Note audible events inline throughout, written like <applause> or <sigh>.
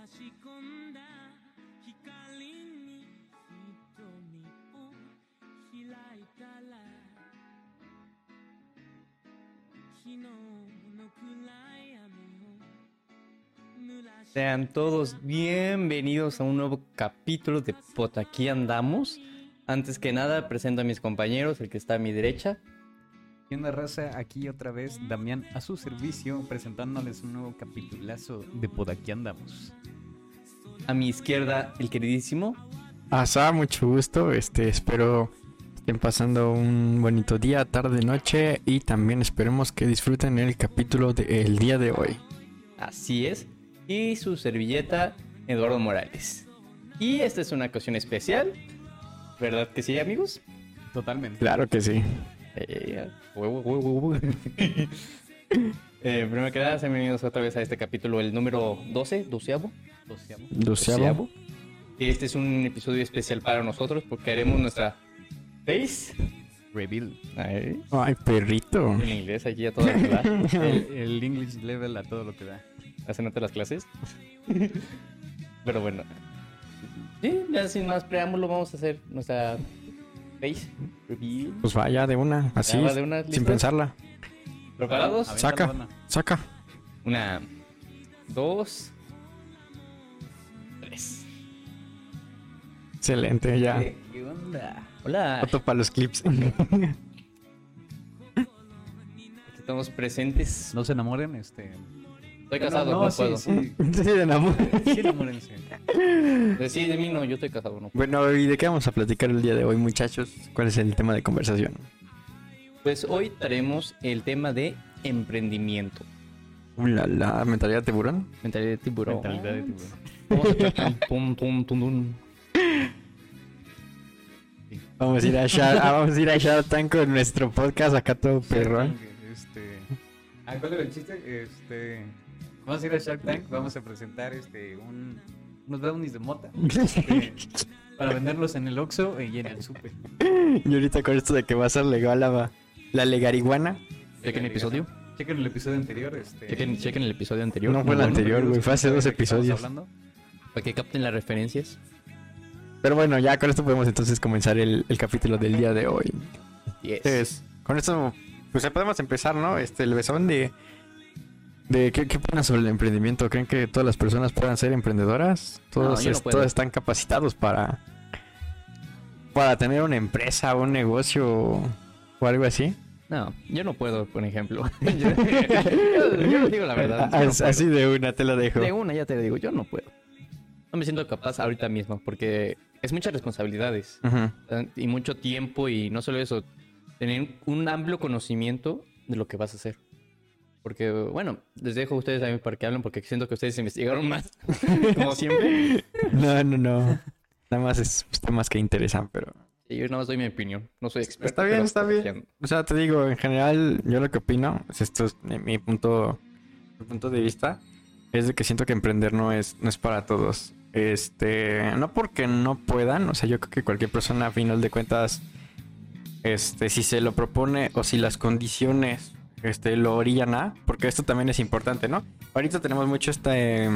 し込んだ光に瞳を開いたら昨日の暗い雨を濡らし Sean todos bienvenidos a un nuevo capítulo de Por aquí andamos. Antes que nada, presento a mis compañeros, el que está a mi derecha. Y una raza, aquí otra vez Damián a su servicio, presentándoles un nuevo capitulazo de Por aquí andamos. A mi izquierda, el queridísimo. Asa, mucho gusto. Este, espero estén pasando un bonito día, tarde, noche y también esperemos que disfruten el capítulo del día de hoy. Así es. Y su servilleta, Eduardo Morales. Y esta es una ocasión especial. ¿Verdad que sí, amigos? Totalmente. Claro que sí. Eh. Eh, primero que nada, sean bienvenidos otra vez a este capítulo, el número 12, doceavo. Doceavo. Doceavo. Este es un episodio especial para nosotros porque haremos nuestra face. Reveal. Ay, perrito. en inglés, aquí a toda la <laughs> El, el English level a todo lo que da. ¿Hacen nota las clases? <laughs> Pero bueno. Sí, ya sin más preámbulo, vamos a hacer nuestra face review. Pues vaya de una, así, Ya va de una, sin pensarla. ¿Preparados? Saca. Saca. Una, dos, tres. Excelente, ya. ¿Qué onda? Hola, Foto para los clips. <laughs> aquí estamos presentes. No se enamoren, este. Estoy casado, no, no, sí, puedo. sí. Sí, de. Sí, enamórense. Eh, Sí, de mí no, yo estoy casado, no. Bueno, ¿y de qué vamos a platicar el día de hoy, muchachos? ¿Cuál es el tema de conversación? Pues hoy traemos el tema de emprendimiento. Uh, la, la mentalidad tiburón. Mentalidad de tiburón. Mentalidad de tiburón. Vamos a echar tum, tum, tum, tum. Vamos a ir a Shark, ah, vamos a ir a Shark Tank con nuestro podcast acá todo perrón. Este. Ah, ¿cuál era el chiste? Este. Vamos a ir a Shark Tank, vamos a presentar este un, unos brownies de mota <laughs> este, para venderlos en el Oxxo y en el Super. Y ahorita con esto de que va a ser legal la, la legariguana. Chequen el episodio. Chequen el episodio anterior. Este, Chequen, chequen el episodio anterior. No fue el bueno, anterior, güey, fue hace dos ¿De qué estamos episodios. hablando? Para que capten las referencias. Pero bueno, ya con esto podemos entonces comenzar el, el capítulo del día de hoy. Yes. Entonces, con esto, pues ya podemos empezar, ¿no? Este, el besón de... de ¿qué, ¿Qué opinan sobre el emprendimiento? ¿Creen que todas las personas puedan ser emprendedoras? Todos, no todos están capacitados para... Para tener una empresa, un negocio o algo así. No, yo no puedo, por ejemplo. <laughs> <laughs> yo, yo- yo les digo la verdad. no así de una, te lo dejo. De una ya te digo, yo no puedo. No me siento capaz ahorita mismo porque es muchas responsabilidades y mucho tiempo y no solo eso, tener un amplio conocimiento de lo que vas a hacer. Porque, bueno, les dejo a ustedes a mí para que hablen porque siento que ustedes investigaron más, <laughs> como siempre. No, no, no. Nada más es temas que interesan, pero... Y yo nada más doy mi opinión, no soy experto. Está bien, está bien. O sea, te digo, en general, yo lo que opino, es esto es mi, mi punto, mi punto de vista, es de que siento que emprender no es, no es para todos. Este, no porque no puedan, o sea, yo creo que cualquier persona a final de cuentas, este, si se lo propone o si las condiciones, este, lo orillan a, porque esto también es importante, ¿no? Ahorita tenemos mucho este,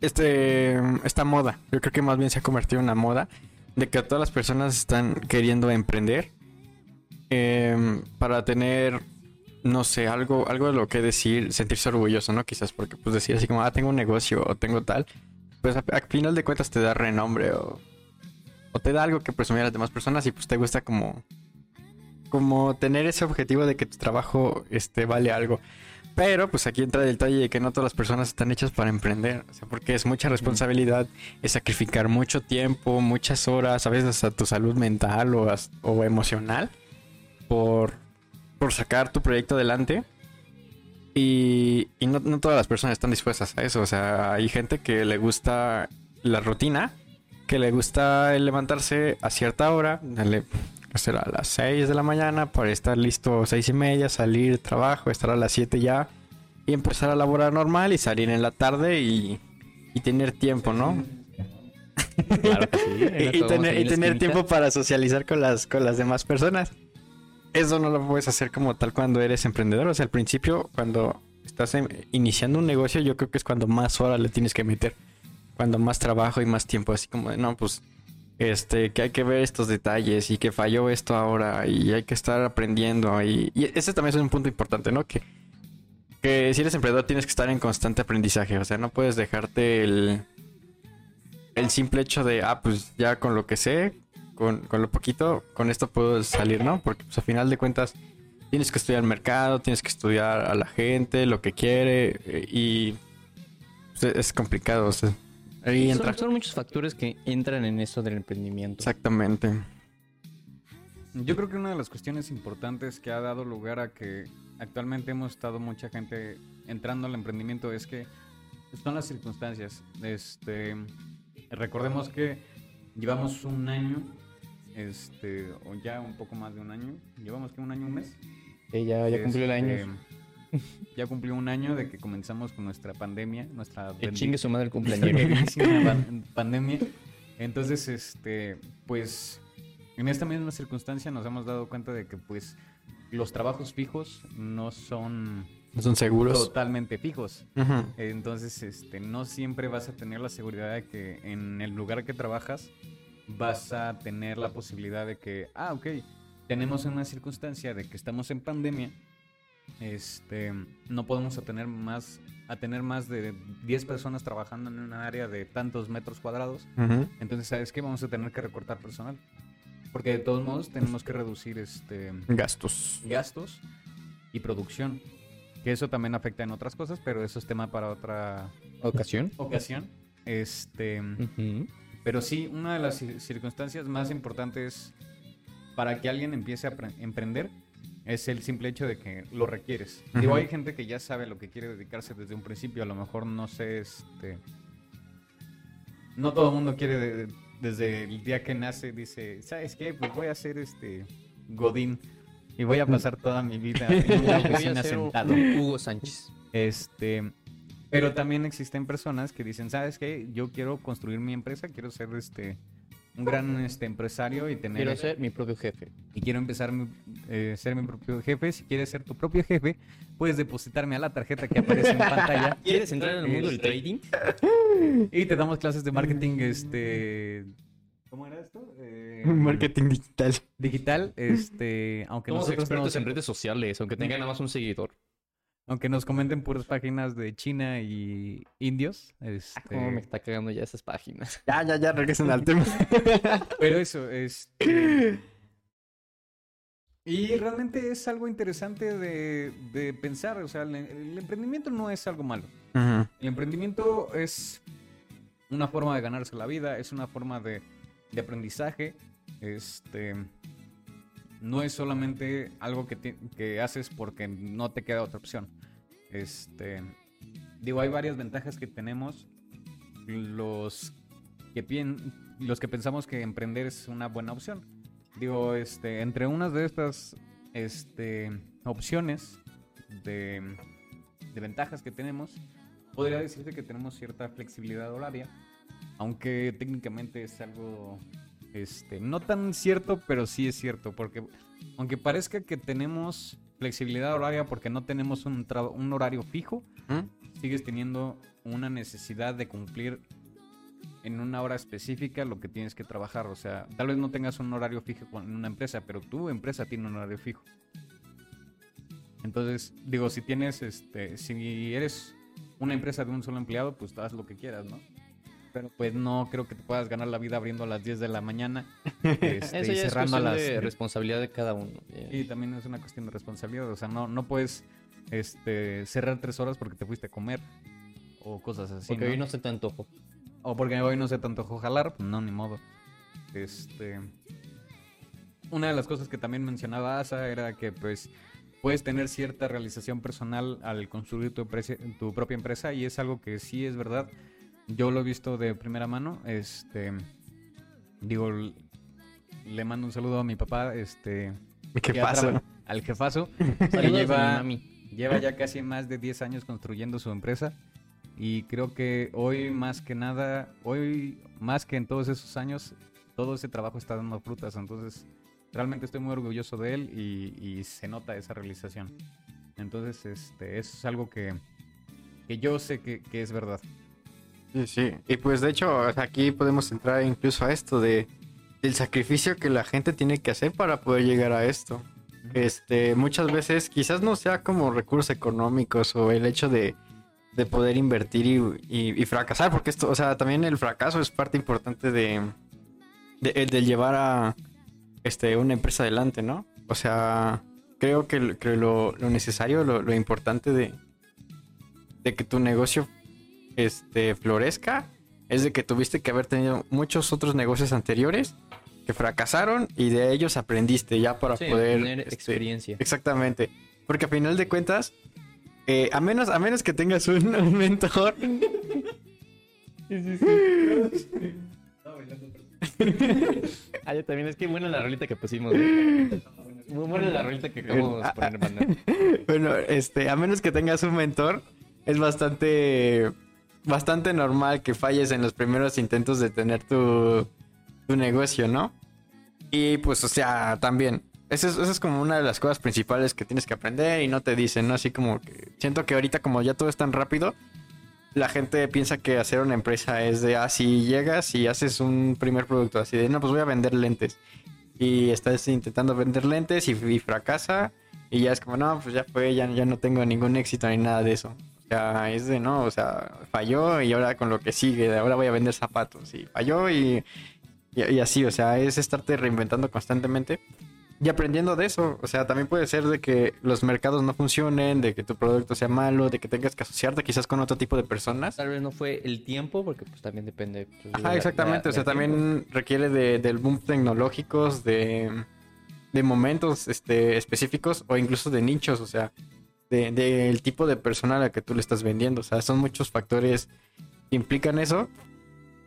este, esta moda. Yo creo que más bien se ha convertido en una moda de que todas las personas están queriendo emprender em, para tener, no sé, algo, algo de lo que decir, sentirse orgulloso, ¿no? Quizás porque pues decir así como, ah, tengo un negocio o tengo tal, pues a, a final de cuentas te da renombre o, o te da algo que presumir a las demás personas y pues te gusta como, como tener ese objetivo de que tu trabajo este, vale algo. Pero pues aquí entra el detalle de que no todas las personas están hechas para emprender, o sea, porque es mucha responsabilidad, es sacrificar mucho tiempo, muchas horas, a veces hasta tu salud mental o, o emocional por, por sacar tu proyecto adelante. Y, y no, todas las personas están dispuestas a eso, o sea, hay gente que le gusta la rutina, que le gusta levantarse a cierta hora, dale, hacer a las 6 de la mañana para estar listo a 6 y media, salir trabajo, estar a las 7 ya y empezar a laborar normal y salir en la tarde y, y tener tiempo, ¿no? Claro que sí. <laughs> y, y tener, y tener tiempo para socializar con las, con las demás personas. Eso no lo puedes hacer como tal cuando eres emprendedor. O sea, al principio, cuando estás iniciando un negocio, yo creo que es cuando más horas le tienes que meter. Cuando más trabajo y más tiempo. Así como de, no, pues, este, que hay que ver estos detalles y que falló esto ahora y hay que estar aprendiendo. Y, y ese también es un punto importante, ¿no? Que, que si eres emprendedor tienes que estar en constante aprendizaje. O sea, no puedes dejarte el, el simple hecho de, ah, pues ya con lo que sé, con, con lo poquito, con esto puedo salir, ¿no? Porque pues, a final de cuentas tienes que estudiar el mercado, tienes que estudiar a la gente, lo que quiere eh, y pues, es complicado. O sea, ahí entra. Son, son muchos factores que entran en eso del emprendimiento. Exactamente. Yo creo que una de las cuestiones importantes que ha dado lugar a que actualmente hemos estado mucha gente entrando al emprendimiento es que son las circunstancias. Este, recordemos que llevamos un año, este, o ya un poco más de un año. Llevamos que un año, un mes. Eh, ya, ya cumplió el año. <laughs> Ya cumplió un año de que comenzamos con nuestra pandemia, nuestra Que chingue su madre el <laughs> pan- pandemia. Entonces, este, pues, en esta misma circunstancia nos hemos dado cuenta de que, pues, los trabajos fijos no son No son seguros. totalmente fijos. Entonces, este, no siempre vas a tener la seguridad de que en el lugar que trabajas vas a tener la posibilidad de que, ah, ok, tenemos una circunstancia de que estamos en pandemia, este, no podemos tener más, a tener más de 10 personas trabajando en un área de tantos metros cuadrados. Entonces, ¿sabes qué? Vamos a tener que recortar personal. Porque de todos modos tenemos que reducir este Gastos. gastos y producción. Que eso también afecta en otras cosas, pero eso es tema para otra ¿Ocasión? ocasión. Este, pero sí, una de las cir- circunstancias más importantes para que alguien empiece a pre- emprender es el simple hecho de que lo requieres. Digo, Ujú. hay gente que ya sabe lo que quiere dedicarse desde un principio, a lo mejor no sé, este... No todo el mundo quiere de- de- desde el día que nace, dice, ¿sabes qué? Pues voy a ser este Godín y voy a pasar toda mi vida en una oficina sentado. Hugo Sánchez. Este, pero también existen personas que dicen, ¿sabes qué? Yo quiero construir mi empresa, quiero ser este un gran este empresario y tener Quiero ser mi propio jefe. y quiero empezar mi- eh, ser mi propio jefe. Si quieres ser tu propio jefe, puedes depositarme a la tarjeta que aparece en pantalla <laughs> ¿Quieres entrar en el mundo del trading? y te damos clases de marketing este ¿Cómo era esto? Eh, Marketing digital. digital, este, aunque Somos nosotros expertos no- en redes sociales, aunque tengan nada más un seguidor. Aunque nos comenten puras páginas de China y indios, este, ¿Cómo me está cagando ya esas páginas? Ya, ya, ya, regresen al tema. <laughs> Pero eso, este... <laughs> Y realmente es algo interesante de, de pensar, o sea, el, el emprendimiento no es algo malo. Ujú. El emprendimiento es una forma de ganarse la vida, es una forma de, de aprendizaje, este... No es solamente algo que, que haces porque no te queda otra opción. Este, digo, hay varias ventajas que tenemos. Los que, los que pensamos que emprender es una buena opción. Digo, este, entre unas de estas este, opciones de, de ventajas que tenemos, podría decirte que tenemos cierta flexibilidad horaria, aunque técnicamente es algo este, no tan cierto, pero sí es cierto, porque aunque parezca que tenemos flexibilidad horaria porque no tenemos un, un horario fijo, ¿Mm? sigues teniendo una necesidad de cumplir en una hora específica lo que tienes que trabajar. O sea, tal vez no tengas un horario fijo en una empresa, pero tu empresa tiene un horario fijo. Entonces, digo, si tienes, este, si eres una empresa de un solo empleado, pues haz lo que quieras, ¿no? Pero pues no creo que te puedas ganar la vida abriendo a las 10 de la mañana <laughs> este, Eso y es cerrando a las... de responsabilidad de cada uno. Eh, Y también es una cuestión de responsabilidad. O sea, no, no puedes este, cerrar tres horas porque te fuiste a comer o cosas así. Porque ¿no? hoy no se te antojo. O porque hoy no se te antojó jalar, pues no, ni modo. Este. Una de las cosas que también mencionaba Asa era que, pues, puedes tener cierta realización personal al construir tu, empresa- tu propia empresa, y es algo que sí es verdad. Yo lo he visto de primera mano. Este. Digo, le mando un saludo a mi papá, este. ¿Qué pasa? Al jefazo. <laughs> que Saludos a mi lleva, mami. lleva ya casi más de 10 años construyendo su empresa y creo que hoy más que nada, hoy más que en todos esos años, todo ese trabajo está dando frutas, entonces realmente estoy muy orgulloso de él y, y se nota esa realización. Entonces, este, eso es algo que, que yo sé que, que es verdad. Sí, sí. Y pues de hecho, aquí podemos entrar incluso a esto de el sacrificio que la gente tiene que hacer para poder llegar a esto. Este, muchas veces quizás no sea como recursos económicos o el hecho de, de poder invertir y, y- y fracasar, porque esto, o sea, también el fracaso es parte importante de, de, de llevar a este, una empresa adelante, ¿no? O sea, creo que, que lo, lo necesario, lo, lo importante de, de que tu negocio este, florezca es de que tuviste que haber tenido muchos otros negocios anteriores que fracasaron y de ellos aprendiste ya para Sí, poder tener este, experiencia. Exactamente. Porque a final de cuentas, eh, a menos a menos que tengas un, <laughs> un mentor. Ah, yo también. Es que buena la rolita que pusimos. Muy buena la rolita que acabamos de poner, banda. <laughs> Bueno, este, a menos que tengas un mentor, es bastante bastante normal que falles en los primeros intentos de tener tu, tu negocio, ¿no? Y pues, o sea, también. Eso es, eso es como una de las cosas principales que tienes que aprender y no te dicen, ¿no? Así como que siento que ahorita como ya todo es tan rápido, la gente piensa que hacer una empresa es de, ah, llegas y haces un primer producto, así de, no, pues voy a vender lentes. Y estás intentando vender lentes y, y fracasa y ya es como, no, pues ya fue, ya, ya no tengo ningún éxito ni nada de eso. O sea, es de, no, o sea, falló y ahora con lo que sigue, ahora voy a vender zapatos. Y falló y, y, y así, o sea, es estarte reinventando constantemente y aprendiendo de eso. O sea, también puede ser de que los mercados no funcionen, de que tu producto sea malo, de que tengas que asociarte quizás con otro tipo de personas. Tal vez no fue el tiempo, porque pues también depende. pues, de Ajá, la- exactamente. la- o sea, tiempo. también requiere de, del boom tecnológicos, de, de momentos este, específicos o incluso de nichos, o sea, de- del tipo de persona a la que tú le estás vendiendo. O sea, son muchos factores que implican eso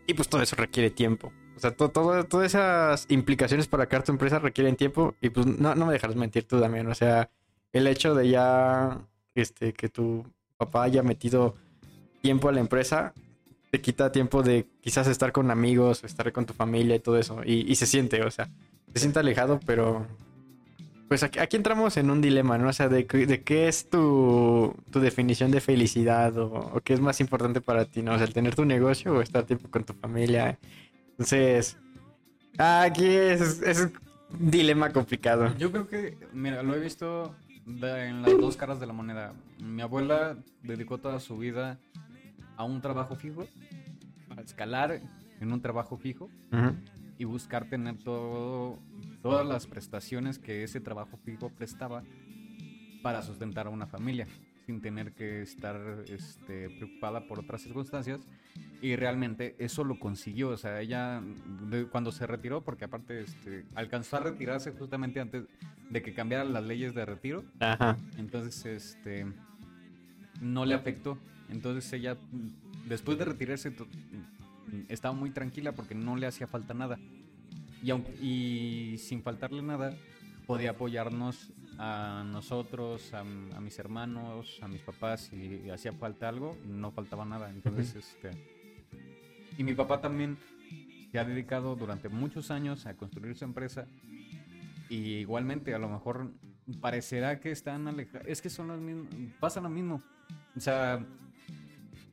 y pues todo eso requiere tiempo. O sea, to- todo- todas esas implicaciones para crear tu empresa requieren tiempo y pues no, no me dejarás mentir tú también. O sea, el hecho de ya este, que tu papá haya metido tiempo a la empresa te quita tiempo de quizás estar con amigos, estar con tu familia y todo eso. Y, y se siente, o sea, se siente alejado, pero pues aquí, aquí entramos en un dilema, ¿no? O sea, de, qué- de qué es tu, tu definición de felicidad o, o qué es más importante para ti, ¿no? O sea, el tener tu negocio o estar tiempo con tu familia. Entonces, aquí es, es un dilema complicado. Yo creo que, mira, lo he visto de- en las dos caras de la moneda. Mi abuela dedicó toda su vida a un trabajo fijo, a escalar en un trabajo fijo y buscar tener todo, todas las prestaciones que ese trabajo fijo prestaba para sustentar a una familia, sin tener que estar este, preocupada por otras circunstancias. Y realmente eso lo consiguió. O sea, ella de- cuando se retiró, porque aparte este, alcanzó a retirarse justamente antes de que cambiaran las leyes de retiro, Ajá. entonces este no le afectó. Entonces ella, después de retirarse, estaba muy tranquila porque no le hacía falta nada. Y, aunque- y sin faltarle nada, podía apoyarnos a nosotros, a, a mis hermanos, a mis papás, si hacía falta algo, no faltaba nada. Entonces, este... Y mi papá también se ha dedicado durante muchos años a construir su empresa. Y igualmente, a lo mejor parecerá que están alejados. Es que son los mismos. Pasa lo mismo. O sea,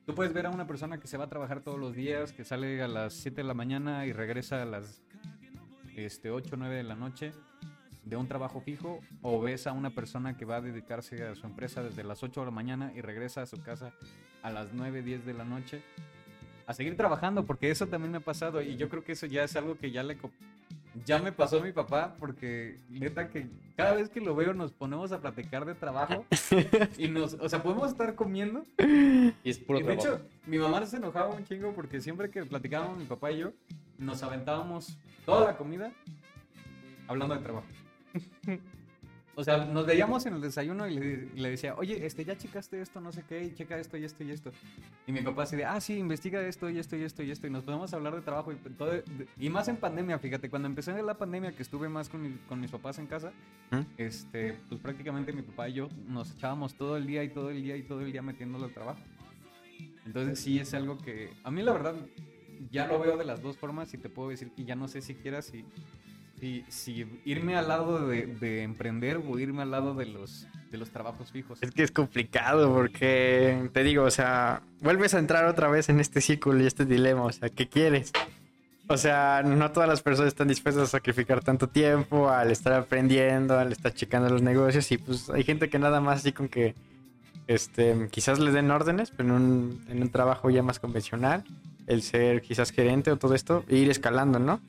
tú puedes ver a una persona que se va a trabajar todos los días, que sale a las 7 de la mañana y regresa a las este, 8 o 9 de la noche de un trabajo fijo, o ves a una persona que va a dedicarse a su empresa desde las 8 de la mañana y regresa a su casa a las 9, 10 de la noche a seguir trabajando, porque eso también me ha pasado y yo creo que eso ya es algo que ya le ya me pasó a mi papá, porque neta que cada vez que lo veo nos ponemos a platicar de trabajo y nos, o sea, podemos estar comiendo Y es puro y de trabajo. hecho, mi mamá se enojaba un chingo porque siempre que platicábamos mi papá y yo, nos aventábamos toda la comida hablando de trabajo. O sea, nos veíamos en el desayuno y le, le decía, oye, este, ya checaste esto, no sé qué, y checa esto y esto y esto. Y mi papá así de, ah, sí, investiga esto y esto y esto y esto. Y nos podemos hablar de trabajo y todo. de- y más en pandemia, fíjate, cuando empecé la pandemia, que estuve más con, mi- con mis papás en casa, ¿Mm? este, pues prácticamente mi papá y yo nos echábamos todo el día y todo el día y todo el día metiéndolo al trabajo. Entonces sí es algo que a mí la verdad ya lo veo de las dos formas y te puedo decir que ya no sé siquiera si si, si irme al lado de, de emprender o irme al lado de los, de los trabajos fijos. Es que es complicado porque, te digo, o sea, vuelves a entrar otra vez en este círculo y este dilema, o sea, ¿qué quieres? O sea, no todas las personas están dispuestas a sacrificar tanto tiempo al estar aprendiendo, al estar checando los negocios y pues hay gente que nada más así con que, este, quizás les den órdenes, pero en un, en un trabajo ya más convencional, el ser quizás gerente o todo esto, e ir escalando, ¿no?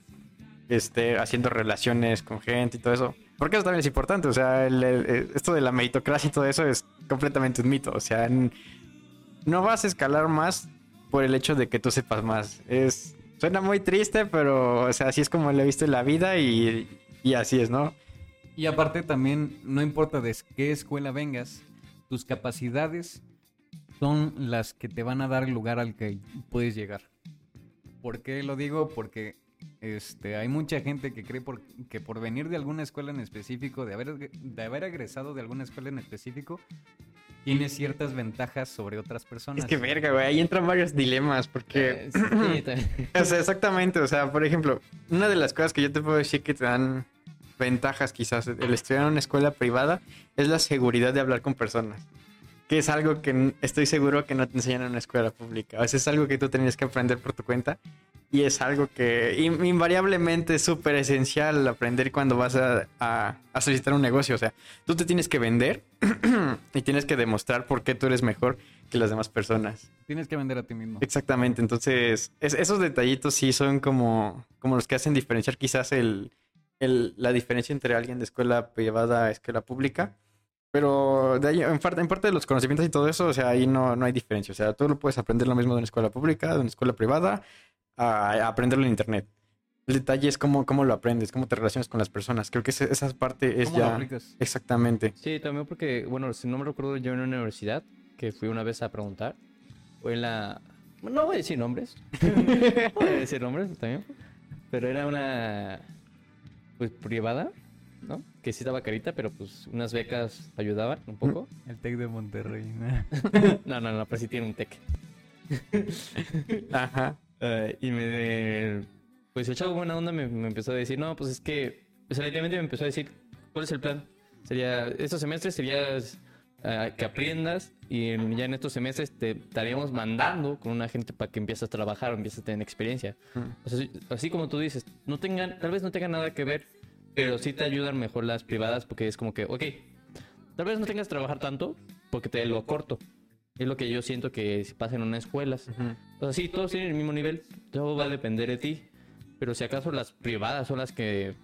Este, haciendo relaciones con gente y todo eso. Porque eso también es importante, o sea, el- el- el- esto de la meritocracia y todo eso es completamente un mito, o sea, no vas a escalar más por el hecho de que tú sepas más. Es suena muy triste, pero o sea, así es como lo he visto en la vida y, y así es, ¿no? Y aparte también, no importa de qué escuela vengas, tus capacidades son las que te van a dar el lugar al que puedes llegar. ¿Por qué lo digo? Porque este, hay mucha gente que cree por- que por venir de alguna escuela en específico, de haber, de haber egresado de alguna escuela en específico, tiene ciertas ventajas sobre otras personas. Es que verga, güey, ahí entran varios dilemas porque Eh, sí, también. <laughs> O sea, exactamente. O sea, por ejemplo, una de las cosas que yo te puedo decir que te dan ventajas quizás el estudiar en una escuela privada es la seguridad de hablar con personas. Que es algo que estoy seguro que no te enseñan en una escuela pública. O sea, es algo que tú tenías que aprender por tu cuenta. Y es algo que in- invariablemente es súper esencial aprender cuando vas a, a, a solicitar un negocio. O sea, tú te tienes que vender <clears throat> y tienes que demostrar por qué tú eres mejor que las demás personas. Tienes que vender a ti mismo. Exactamente, entonces es- esos detallitos sí son como, como los que hacen diferenciar quizás el, el- la diferencia entre alguien de escuela privada a escuela pública. Pero de ahí, en, parte, en parte de los conocimientos y todo eso, o sea, ahí no, no hay diferencia. O sea, tú lo puedes aprender lo mismo de una escuela pública, de una escuela privada, a, a aprenderlo en internet. El detalle es cómo, cómo lo aprendes, cómo te relacionas con las personas. Creo que esa, esa parte es ¿Cómo lo ya... aplicas? Exactamente. Sí, también porque, bueno, si no me recuerdo yo en una universidad que fui una vez a preguntar, o en la... No voy a decir nombres, no <laughs> voy a decir nombres también, pero era una, pues, privada, ¿no? Que sí estaba carita, pero pues unas becas ayudaban un poco. <laughs> El TEC de Monterrey. No, <laughs> no, no, pero sí tiene un tech. <laughs> Ajá. Eh, y me. Pues el chavo buena onda me, me empezó a decir, no, pues es que. O sea, literalmente me empezó a decir, ¿cuál es el plan? Sería. Estos semestres serías ah, que aprendas y en- ya en estos semestres te estaríamos mandando con una gente para que empieces a trabajar o empieces a tener experiencia. O sea, sí- así como tú dices, no tengan, tal vez no tengan nada que ver, pero sí te ayudan mejor las privadas porque es como que, ok, tal vez no tengas que trabajar tanto porque te lo corto. Es lo que yo siento que pasa en unas escuelas. Ujú. O sea, sí, todos tienen el mismo nivel, todo va a depender de ti. Pero si acaso las privadas son las que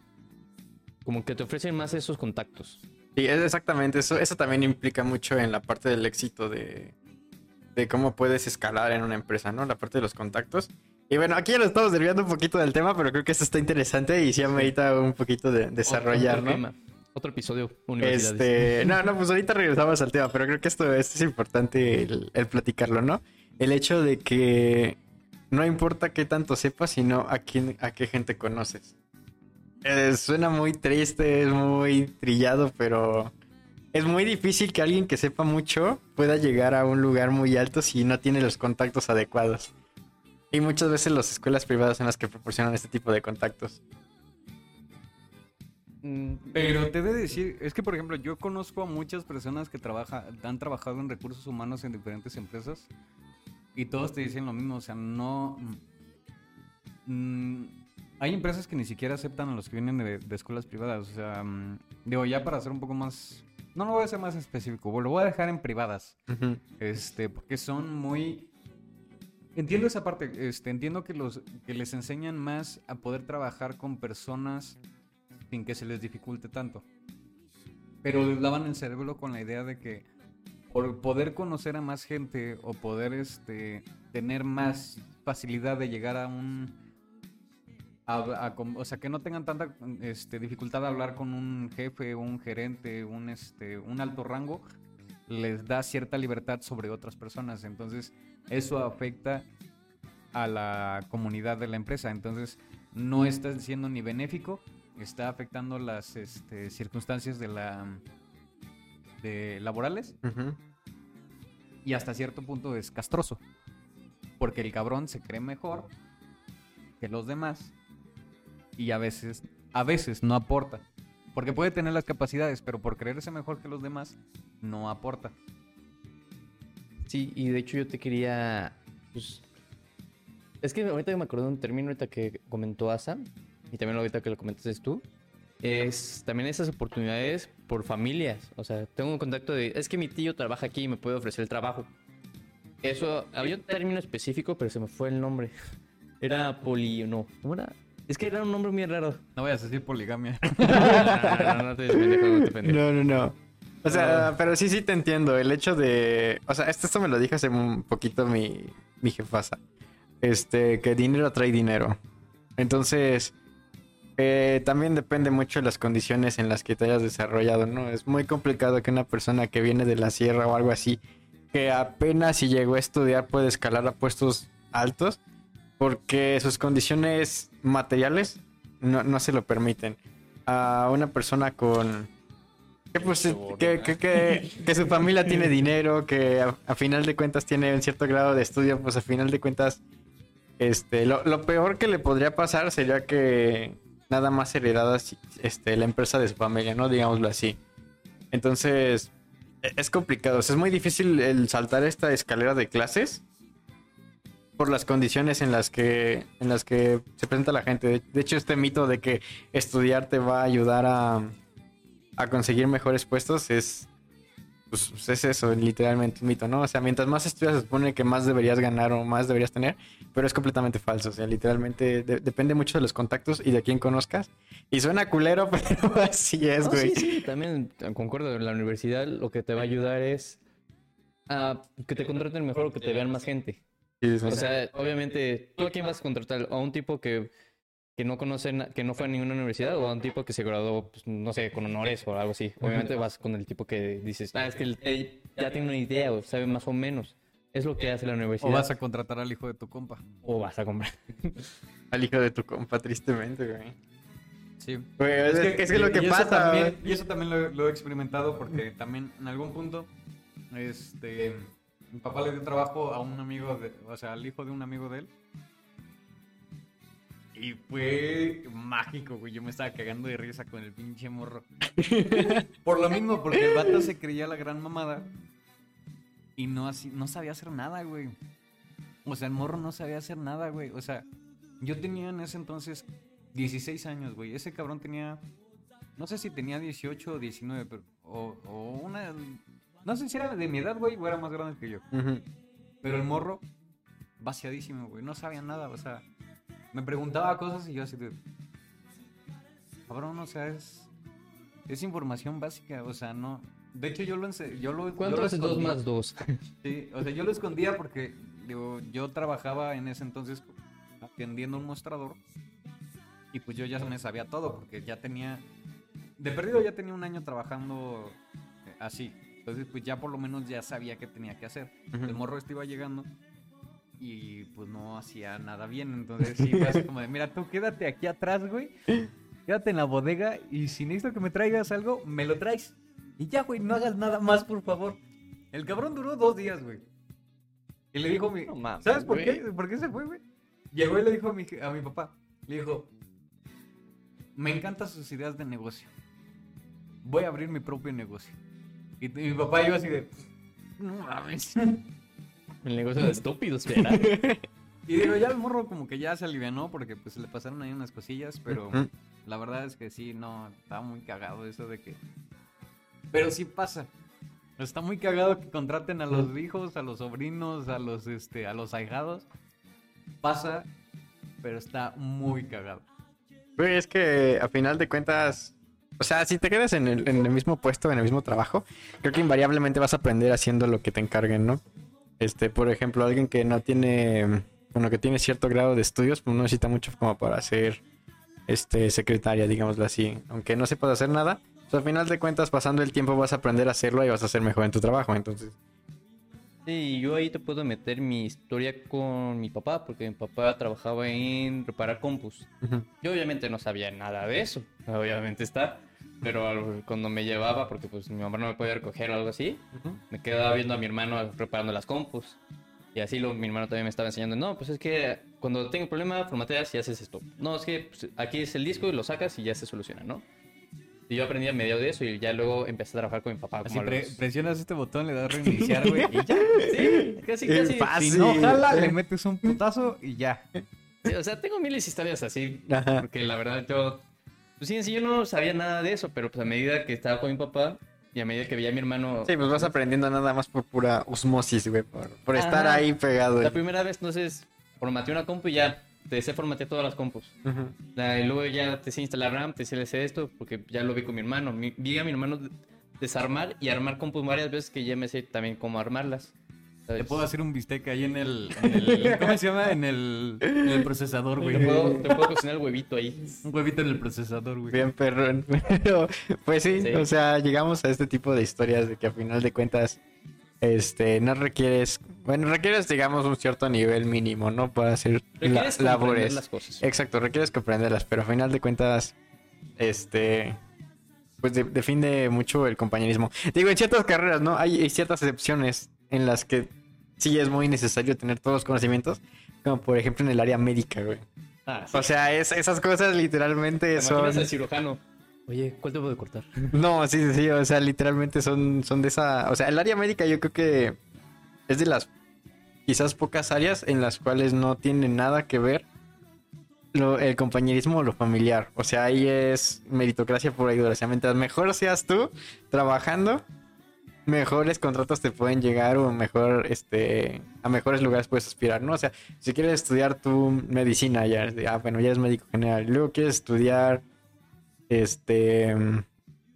como que te ofrecen más esos contactos. Sí, es exactamente. Eso, eso también implica mucho en la parte del éxito de, de cómo puedes escalar en una empresa, ¿no? La parte de los contactos. Y bueno, aquí ya lo estamos desviando un poquito del tema, pero creo que esto está interesante y sí amerita un poquito de desarrollar, otro ¿no? tema, otro episodio, universidades. Este, no, no, pues ahorita <laughs> regresamos al tema, pero creo que esto, esto es importante el, el platicarlo, ¿no? El hecho de que no importa qué tanto sepas, sino a quién, a qué gente conoces. Eh, suena muy triste, es muy trillado, pero es muy difícil que alguien que sepa mucho pueda llegar a un lugar muy alto si no tiene los contactos adecuados. Y muchas veces las escuelas privadas son las que proporcionan este tipo de contactos. Mm, Pero te he de decir, es que por ejemplo, yo conozco a muchas personas que trabaja, han trabajado en recursos humanos en diferentes empresas y todos te dicen lo mismo, o sea, no... mm, hay empresas que ni siquiera aceptan a los que vienen de, de escuelas privadas, o sea, mm, digo, ya para ser un poco más... No lo voy a hacer más específico, lo voy a dejar en privadas, este, porque son muy... Entiendo esa parte, este, entiendo que, los, que les enseñan más a poder trabajar con personas sin que se les dificulte tanto. Pero les lavan el cerebro con la idea de que por poder conocer a más gente o poder este, tener más facilidad de llegar a un... a- a com- o sea, que no tengan tanta este, dificultad de hablar con un jefe, un gerente, un, este, un alto rango, les da cierta libertad sobre otras personas. Entonces, eso afecta a la comunidad de la empresa. Entonces, no está siendo ni benéfico, está afectando las este, circunstancias de la de laborales y hasta cierto punto es castroso. Porque el cabrón se cree mejor que los demás y a veces a veces no aporta. Porque puede tener las capacidades, pero por creerse mejor que los demás, no aporta. Sí, y de hecho yo te quería. Pues, es que ahorita me acordé de un término ahorita que comentó Asa, y también ahorita que lo comentaste tú. Es también esas oportunidades por familias. O sea, tengo un contacto de. Es que mi tío trabaja aquí y me puede ofrecer el trabajo. Eso, había un término específico, pero se me fue el nombre. <laughs> Era poli. No, ¿cómo era? Es que era un nombre muy raro. No vayas a decir poligamia. No, no, no, no te des pendejo, no te pendejo. No, no, no. O sea, pero sí, sí te entiendo. El hecho de. O sea, esto, esto me lo dijo hace un poquito mi, mi jefasa. Este, que dinero trae dinero. Entonces, eh, también depende mucho de las condiciones en las que te hayas desarrollado, ¿no? Es muy complicado que una persona que viene de la sierra o algo así, que apenas si llegó a estudiar puede escalar a puestos altos, porque sus condiciones materiales no, no se lo permiten. A una persona con... Que, pues, que, que, que, su familia tiene dinero, que a, a final de cuentas tiene un cierto grado de estudio, pues a final de cuentas, este, lo, lo peor que le podría pasar sería que nada más heredada este, la empresa de su familia, ¿no? Digámoslo así. Entonces, e- es complicado. O sea, es muy difícil el saltar esta escalera de clases por las condiciones en las que en las que se presenta la gente. De, de hecho, este mito de que estudiar te va a ayudar a, a conseguir mejores puestos es pues, pues, es eso, literalmente un mito, ¿no? O sea, mientras más estudias se supone que más deberías ganar o más deberías tener, pero es completamente falso. O sea, literalmente de- depende mucho de los contactos y de quién conozcas. Y suena culero, <laughs> pero así es, No, güey. sí, sí, también concuerdo. En la universidad lo que te va a ayudar es a que te contraten mejor o que te vean más gente. Sí, sí, O sea, obviamente, ¿tú a quién vas a contratar? ¿A un tipo que, que no conoce, na- que no fue a ninguna universidad o a un tipo que se graduó, pues, no sé, con honores o algo así? Obviamente <laughs> vas con el tipo que dices, ah, es que él ya tiene una idea o sabe más o menos. Es lo que hace la O universidad. vas a contratar al hijo de tu compa. o vas a comprar. <laughs> Al hijo de tu compa, tristemente, güey. Sí. Güey, es, que, es que lo y que eso pasa. también- y eso también lo, lo he experimentado porque también en algún punto, este, mi papá le dio trabajo a un amigo, de, o sea, al hijo de un amigo de él. Y fue mágico, güey. Yo me estaba cagando de risa con el pinche morro. <laughs> Por lo mismo, porque el vato se creía la gran mamada. Y no, así, no sabía hacer nada, güey. O sea, el morro no sabía hacer nada, güey. O sea, yo tenía en ese entonces 16 años, güey. Ese cabrón tenía. No sé si tenía 18 o 19, pero. O, o una. No sé si era de mi edad, güey, o era más grande que yo. Pero el morro, vaciadísimo, güey. No sabía nada, o sea. Me preguntaba cosas y yo así de. Cabrón, o sea, es. Es información básica, o sea, no. De hecho, yo lo yo lo, yo ¿Cuánto lo hace dos más dos? Sí, o sea, yo lo escondía porque digo, yo trabajaba en ese entonces atendiendo un mostrador y pues yo ya me sabía todo porque ya tenía, de perdido ya tenía un año trabajando eh, así. Entonces pues ya por lo menos ya sabía qué tenía que hacer. El morro este iba llegando y pues no hacía nada bien. <laughs> Entonces sí, fue así como de, mira, tú quédate aquí atrás, güey. Quédate en la bodega y si necesito que me traigas algo, me lo traes. Y ya, güey, no hagas nada más, por favor. El cabrón duró dos días, güey. Y le dijo a mi... No ¿Sabes por qué? ¿Por qué se fue, güey? Llegó y le dijo a mi, a mi papá. Le dijo, me encantan sus ideas de negocio. Voy a abrir mi propio negocio. Y, y mi papá y yo así de... No mames. El negocio de estúpidos, ¿verdad? Y digo, ya el morro como que ya se alivianó porque pues le pasaron ahí unas cosillas, pero la verdad es que sí, no, estaba muy cagado eso de que... Pero sí pasa. Está muy cagado que contraten a los hijos, a los sobrinos, a los, este, a los ahijados. Pasa, pero está muy cagado. Es que a final de cuentas, o sea, si te quedas en el, en el mismo puesto, en el mismo trabajo, creo que invariablemente vas a aprender haciendo lo que te encarguen, ¿no? Este, por ejemplo, alguien que no tiene, bueno, que tiene cierto grado de estudios, pues no necesita mucho como para ser, este, secretaria, digámoslo así. Aunque no sepas hacer nada, pues al final de cuentas, pasando el tiempo vas a aprender a hacerlo y vas a ser mejor en tu trabajo, entonces. Sí, yo ahí te puedo meter mi historia con mi papá, porque mi papá trabajaba en reparar compus. Yo obviamente no sabía nada de eso, obviamente está, pero cuando me llevaba, porque pues mi mamá no me podía recoger o algo así, me quedaba viendo a mi hermano reparando las compus. Y así lo, mi hermano también me estaba enseñando, no, pues es que cuando tengo un problema, formateas y haces esto. No, es que pues, aquí es el disco y lo sacas y ya se soluciona, ¿no? Y yo aprendí a medio de eso y ya luego empecé a trabajar con mi papá. Así pre- los- presionas este botón, le das reiniciar, <laughs> güey, y ya. Sí, casi, casi. fácil. Si no jala, le metes un putazo y ya. Sí, o sea, tengo miles de historias así. Ajá. Porque la verdad yo... Pues sí, en sí yo no sabía nada de eso, pero pues a medida que estaba con mi papá y a medida que veía a mi hermano... Sí, pues vas aprendiendo nada más por pura osmosis, güey. Por, por estar ahí pegado. La primera vez, entonces, formateé una compu y ya te sé formatear todas las compus. La- y luego ya te sé instalar RAM, te sé hacer esto, porque ya lo vi con mi hermano. Mi- vi a mi hermano desarmar y armar compus varias veces que ya me sé también cómo armarlas. ¿sabes? Te puedo hacer un bistec ahí en el, en el- ¿Cómo se llama? En el, en el procesador, güey. Te puedo, te puedo cocinar el huevito ahí. Un huevito en el procesador, güey. Bien, perrón. <laughs> Pero, pues sí, Sí. o sea, llegamos a este tipo de historias de que a final de cuentas, este, no requieres, bueno, requieres, digamos, un cierto nivel mínimo, ¿no? Para hacer la- labores. las cosas. Exacto, requieres comprenderlas, pero a final de cuentas, este, pues de- defiende mucho el compañerismo. Digo, en ciertas carreras, ¿no? Hay, hay ciertas excepciones en las que sí es muy necesario tener todos los conocimientos, como por ejemplo en el área médica, güey. Ah, sí. O sea, es, esas cosas literalmente ¿Te son... cirujano? Oye, ¿cuál debo de cortar? <laughs> No, sí, sí, o sea, literalmente son, son de esa... O sea, el área médica yo creo que es de las quizás pocas áreas en las cuales no tiene nada que ver lo- el compañerismo o lo familiar. O sea, ahí es meritocracia por sea, mientras mejor seas tú trabajando, mejores contratos te pueden llegar o mejor, este, a mejores lugares puedes aspirar, ¿no? O sea, si quieres estudiar tu medicina, ya, ah, bueno, ya eres médico general. Luego quieres estudiar, este,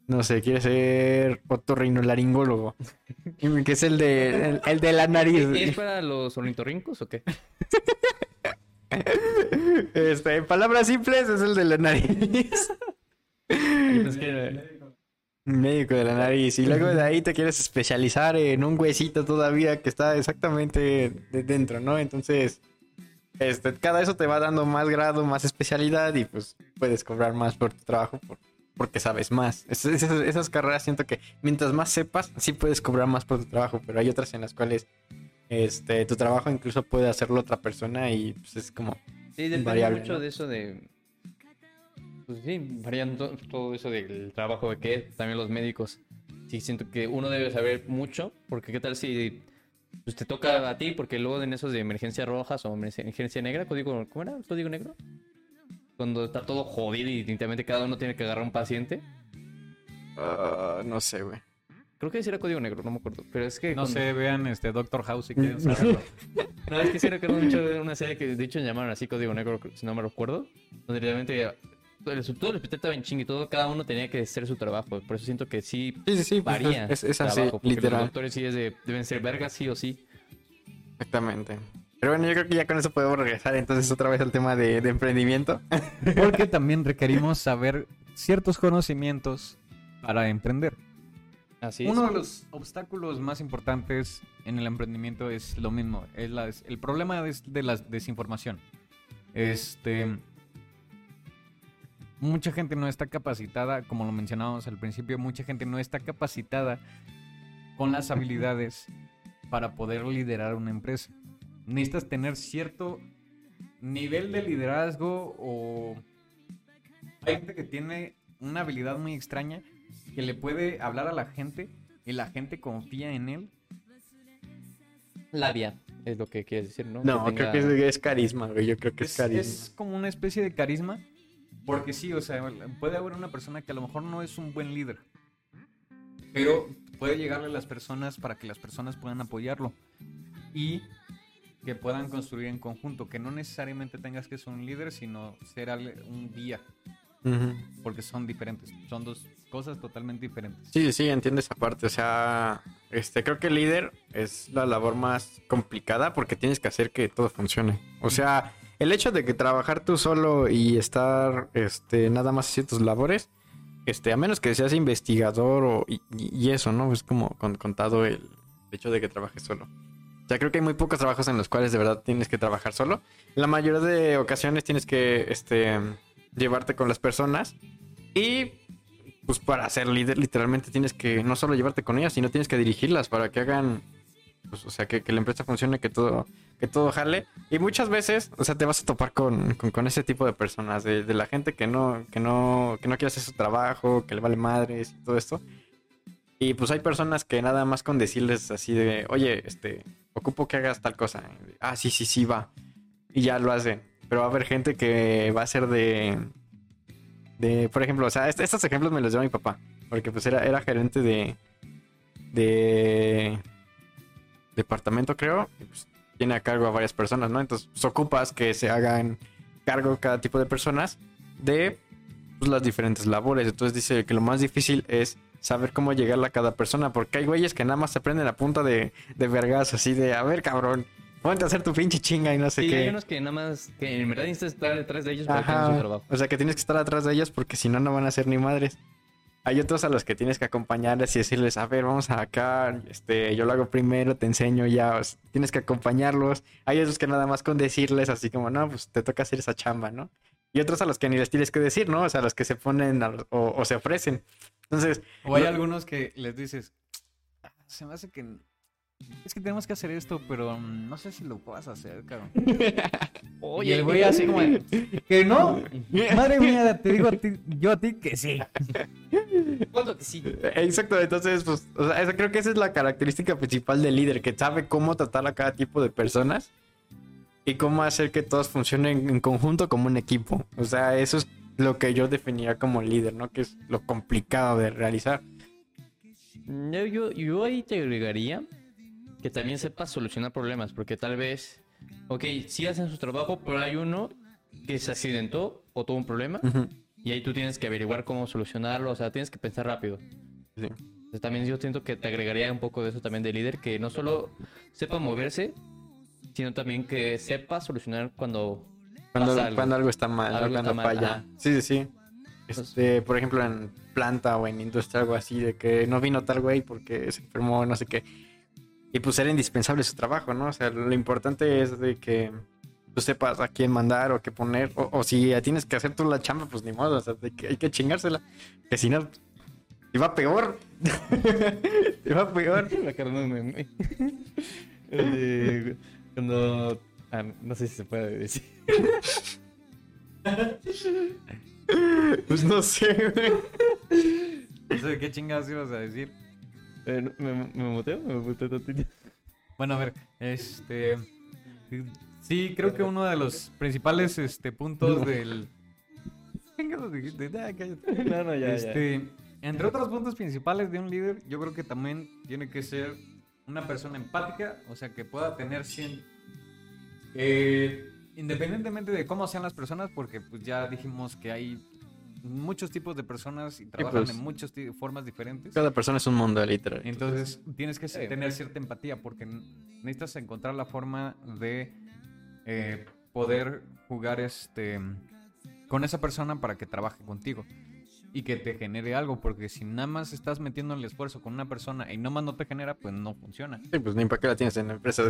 no sé, quieres ser otorrinolaringólogo, <laughs> que es el de, el, el de la nariz. ¿Es para los ornitorrincos o qué? <laughs> Este, en palabras simples, es el de la nariz. Es que- Médico de la nariz. Y luego de ahí te quieres especializar en un huesito todavía que está exactamente de dentro, ¿no? Entonces, este, cada eso te va dando más grado, más especialidad y pues puedes cobrar más por tu trabajo por- porque sabes más. Es- esas, esas carreras siento que mientras más sepas, sí puedes cobrar más por tu trabajo, pero hay otras en las cuales este, tu trabajo incluso puede hacerlo otra persona y pues es como... Sí, depende Variable, mucho ¿no? de eso de... Pues sí, varían to- todo eso del trabajo de que también los médicos. Sí, siento que uno debe saber mucho, porque qué tal si pues, te toca a ti, porque luego en esos de emergencia rojas o emergencia negra, código, ¿cómo era? ¿Código negro? Cuando está todo jodido y definitivamente cada uno tiene que agarrar un paciente. ah, no sé, güey. Creo que sí era código negro, no me acuerdo. Pero es que... No cuando- sé, vean este Doctor House si quieren <laughs> saberlo. No, es que sí recuerdo mucho de una serie que de hecho llamaron así Código Negro, si no me recuerdo. Donde realmente el, todo el hospital estaba en ching y todo, cada uno tenía que hacer su trabajo. Por eso siento que sí Sí, sí, sí. pues, varía. es, así, trabajo, porque Los literal. doctores sí es de- deben ser vergas, sí o sí. Exactamente. Pero bueno, yo creo que ya con eso podemos regresar entonces otra vez al tema de, de emprendimiento. <laughs> Porque también requerimos saber ciertos conocimientos para emprender. Así es. Uno de los obstáculos más importantes en el emprendimiento es lo mismo, es la- es el problema de la desinformación. Este, mucha gente no está capacitada, como lo mencionábamos al principio, mucha gente no está capacitada con las habilidades para poder liderar una empresa. Necesitas tener cierto nivel de liderazgo o hay gente que tiene una habilidad muy extraña que le puede hablar a la gente y la gente confía en él. Labia, es lo que quieres decir, ¿no? No, Que creo que es, es carisma, güey. Yo creo que es, Es, carisma. es como una especie de carisma. Porque sí, o sea, puede haber una persona que a lo mejor no es un buen líder. Pero puede llegarle a las personas para que las personas puedan apoyarlo. Y que puedan construir en conjunto. Que no necesariamente tengas que ser un líder, sino ser un guía. Porque son diferentes. Son dos cosas totalmente diferentes. Sí, sí, entiendo esa parte. O sea, este, creo que el líder es la labor más complicada porque tienes que hacer que todo funcione. O sea, el hecho de que trabajar tú solo y estar, este, nada más haciendo tus labores, este, a menos que seas investigador o, y, eso, ¿no? Es como con- contado el hecho de que trabajes solo. O sea, creo que hay muy pocos trabajos en los cuales de verdad tienes que trabajar solo. La mayoría de ocasiones tienes que, este, llevarte con las personas y pues para ser líder literalmente tienes que no solo llevarte con ellas, sino tienes que dirigirlas para que hagan pues, o sea, que, que la empresa funcione, que todo, que todo jale. Y muchas veces, o sea, te vas a topar con, con, ese tipo de personas, de, de la gente que no, que no, que no quiere hacer su trabajo, que le vale madres y todo esto. Y pues hay personas que nada más con decirles así de, oye, este, ocupo que hagas tal cosa. Ah, sí, sí, sí, va. Y ya lo hacen. Pero va a haber gente que va a ser de, de, por ejemplo, o sea, est- estos ejemplos me los dio mi papá. Porque pues era, era gerente de, de departamento, creo. y, pues, tiene a cargo a varias personas, ¿no? Entonces, pues, ocupas que se hagan cargo cada tipo de personas de pues, las diferentes labores. Entonces dice que lo más difícil es saber cómo llegarle a cada persona, porque hay güeyes que nada más se prenden a punta de, de vergas, así de, a ver, cabrón, ponte a hacer tu pinche chinga y no sé Sí, qué. hay unos que nada más, que en verdad necesitas estar detrás de ellos para que Ajá. su trabajo. O sea, que tienes que estar atrás de ellos porque si no, no van a ser ni madres. Hay otros a los que tienes que acompañarles y decirles, a ver, vamos acá, este, yo lo hago primero, te enseño ya, o sea, tienes que acompañarlos. Hay otros que nada más con decirles así como, no, pues te toca hacer esa chamba, ¿no? Y otros a los que ni les tienes que decir, ¿no? O sea, los que se ponen a los- o, o se ofrecen. Entonces, O hay Lo- algunos que les dices, "Ah, se me hace que... Es que tenemos que hacer esto, pero mm, no sé si lo puedas hacer, cabrón. <laughs> y el güey así como, que no. <laughs> Madre mía, te digo a ti, yo a ti que sí. ¿Cuánto que sí? Eh, Exacto, entonces, pues, o sea, creo que esa es la característica principal del líder, que sabe cómo tratar a cada tipo de personas y cómo hacer que todos funcionen en conjunto como un equipo. O sea, eso es lo que yo definiría como líder, ¿no? Que es lo complicado de realizar. Yo, yo, yo ahí te agregaría que también sepas solucionar problemas, porque tal vez, ok, sí hacen su trabajo, pero hay uno que se accidentó o tuvo un problema y ahí tú tienes que averiguar cómo solucionarlo, o sea, tienes que pensar rápido. sí. Entonces, también yo siento que te agregaría un poco de eso también de líder, que no solo sepa moverse, sino también que sepa solucionar cuando Cuando, pasa algo. cuando algo está mal, cuando está mal, falla. ajá. Sí, sí, sí. Este, por ejemplo, en planta o en industria, algo así, de que no vino tal güey porque se enfermó, no sé qué. Y pues era indispensable su trabajo, ¿no? O sea, lo importante es de que tú sepas a quién mandar o qué poner. O, o si ya tienes que hacer tú la chamba, pues ni modo, o sea, de que hay que chingársela. Que si no, te va peor. <laughs> te va peor. <laughs> <laughs> Cuando. ah, no sé si se puede decir. Pues no sé, güey. No sé qué chingados ibas a decir. Eh, ¿Me, me muteo? ¿Me muteo tantito? Bueno, a ver, este... Sí, creo que uno de los principales este, puntos del... No, no, ya, Este, entre otros puntos principales de un líder, yo creo que también tiene que ser una persona empática, o sea, que pueda tener 100... eh, independientemente de cómo sean las personas, porque pues ya dijimos que hay muchos tipos de personas y trabajan pues. en muchas formas diferentes. Cada persona es un mundo, literal. Entonces tienes que Sí. tener cierta empatía porque necesitas encontrar la forma de eh, poder jugar este con esa persona para que trabaje contigo y que te genere algo porque si nada más estás metiendo el esfuerzo con una persona y no más no te genera pues no funciona Sí, pues ni para qué la tienes en la empresa.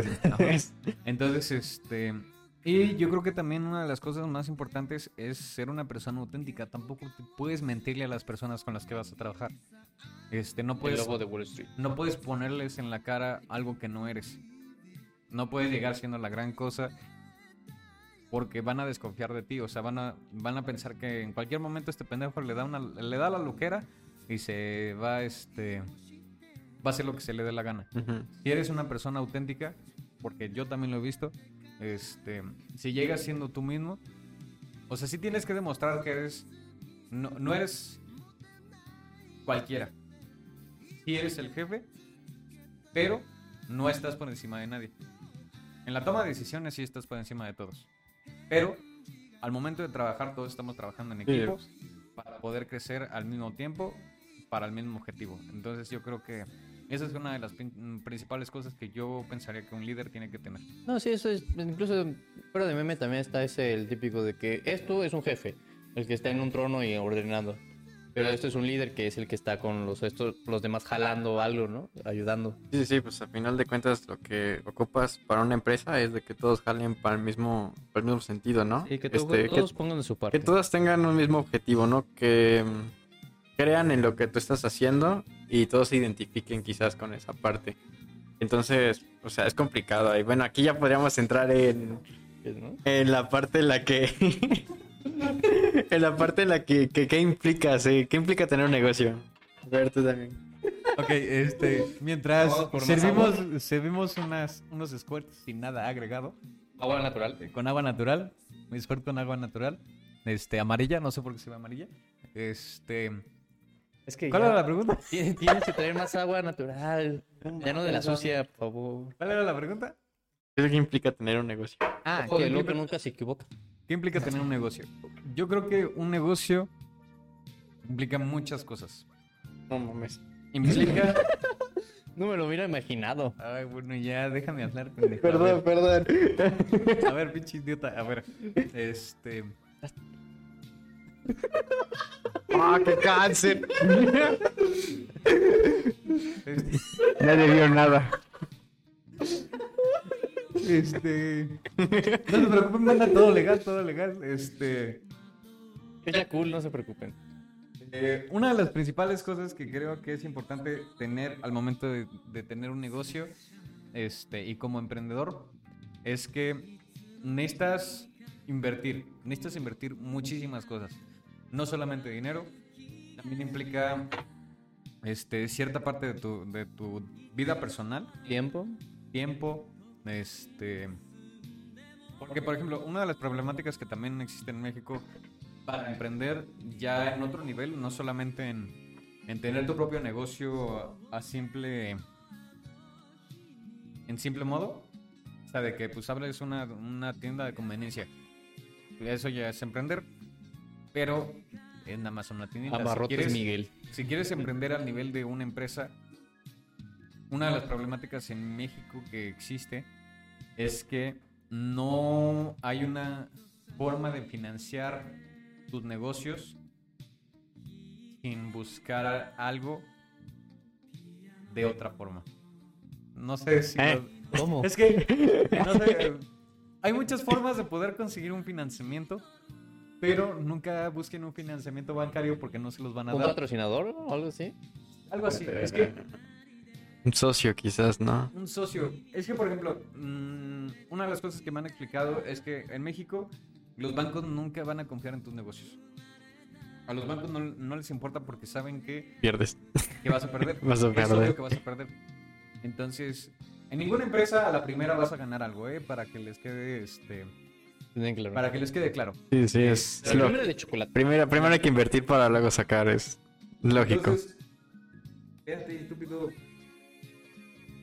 entonces este y yo creo que también una de las cosas más importantes es ser una persona auténtica tampoco te puedes mentirle a las personas con las que vas a trabajar este no El puedes de Wall Street. no puedes ponerles en la cara algo que no eres. No puedes llegar siendo la gran cosa porque van a desconfiar de ti, o sea, van a, van a pensar que en cualquier momento este pendejo le da una le da la loquera y se va este va a hacer lo que se le dé la gana. Si eres una persona auténtica, porque yo también lo he visto, este, si llegas siendo tú mismo, o sea, sí tienes que demostrar que eres, no, no eres cualquiera. Sí eres el jefe, pero no estás por encima de nadie. En la toma de decisiones sí estás por encima de todos. Pero al momento de trabajar, todos estamos trabajando en Sí. equipo para poder crecer al mismo tiempo, para el mismo objetivo. Entonces yo creo que esa es una de las prin- principales cosas que yo pensaría que un líder tiene que tener. No, sí, eso es. Incluso fuera de meme también está ese el típico de que esto es un jefe, el que está en un trono y ordenando. Pero esto es un líder que es el que está con los, estos, los demás jalando algo, ¿no? Ayudando. Sí, sí, sí, pues al final de cuentas lo que ocupas para una empresa es de que todos jalen para el mismo, para el mismo sentido, ¿no? Y que, Este, todos pongan de su parte. que todas tengan un mismo objetivo, ¿no? Que mm, crean en lo que tú estás haciendo y todos se identifiquen quizás con esa parte. Entonces, o sea, es complicado. Y bueno, aquí ya podríamos entrar en, ¿no? en la parte en la que... <laughs> en la parte en la que, que ¿qué implica? sí? ¿Qué implica tener un negocio? A ver, tú también. Ok, este, mientras servimos, servimos unas, unos squirts sin nada agregado, Agua natural. eh, con agua natural, mi squirt con agua natural, este, amarilla, no sé por qué se ve amarilla. Este, Es que ¿cuál ya era la pregunta? <laughs> tienes, que traer más agua natural. Ya no de la sucia, por favor. ¿Cuál era la pregunta? ¿Qué que implica tener un negocio? Ah, Ojo ¿qué de loco nunca se equivoca. qué implica tener un negocio? Yo creo que un negocio implica muchas cosas. No mames. Implica... <laughs> No me lo hubiera imaginado. Ay, bueno, ya, déjame hablar, <laughs> pendejo. A Perdón, perdón. A ver, pinche idiota, a ver, este... ¡Ah, qué cáncer! este Nadie vio nada. Este. No se preocupen, manda todo legal, todo legal. Este. Es ya cool, no se preocupen. eh, una de las principales cosas que creo que es importante tener al momento de, de tener un negocio este, y como emprendedor es que necesitas invertir. Necesitas invertir muchísimas cosas. No solamente dinero, también implica este, cierta parte de tu, de tu vida personal Tiempo. tiempo, este... Porque, por ejemplo, una de las problemáticas que también existe en México para emprender ya en otro nivel, no solamente en, en tener tu propio negocio a simple... En simple modo, o sea, de que pues abres una, una tienda de conveniencia. Eso ya es emprender, pero es nada más una tiendita. Si Abarrotes quieres- Miguel. si quieres emprender al nivel de una empresa, una de las problemáticas en México que existe es que no hay una forma de financiar tus negocios sin buscar algo de otra forma. No sé si... ¿Eh? lo- ¿Cómo? <laughs> Es que, no sé, <laughs> hay muchas formas de poder conseguir un financiamiento, pero nunca busquen un financiamiento bancario porque no se los van a ¿Un dar. patrocinador o algo así? Algo así. Es que Un socio, quizás, ¿no? un socio. Es que, por ejemplo, mm, una de las cosas que me han explicado es que en México los bancos nunca van a confiar en tus negocios. A los bancos no, no les importa porque saben que, Pierdes. que vas a perder. <laughs> Vas a Es perder. obvio que vas a perder. Entonces, en ninguna empresa a la primera vas a ganar algo, ¿eh? Para que les quede, este, Tienen que para que les quede claro. Sí, sí, es El lo- primero de chocolate. Primero, primero hay que invertir para luego sacar, es lógico. Entonces, estúpido.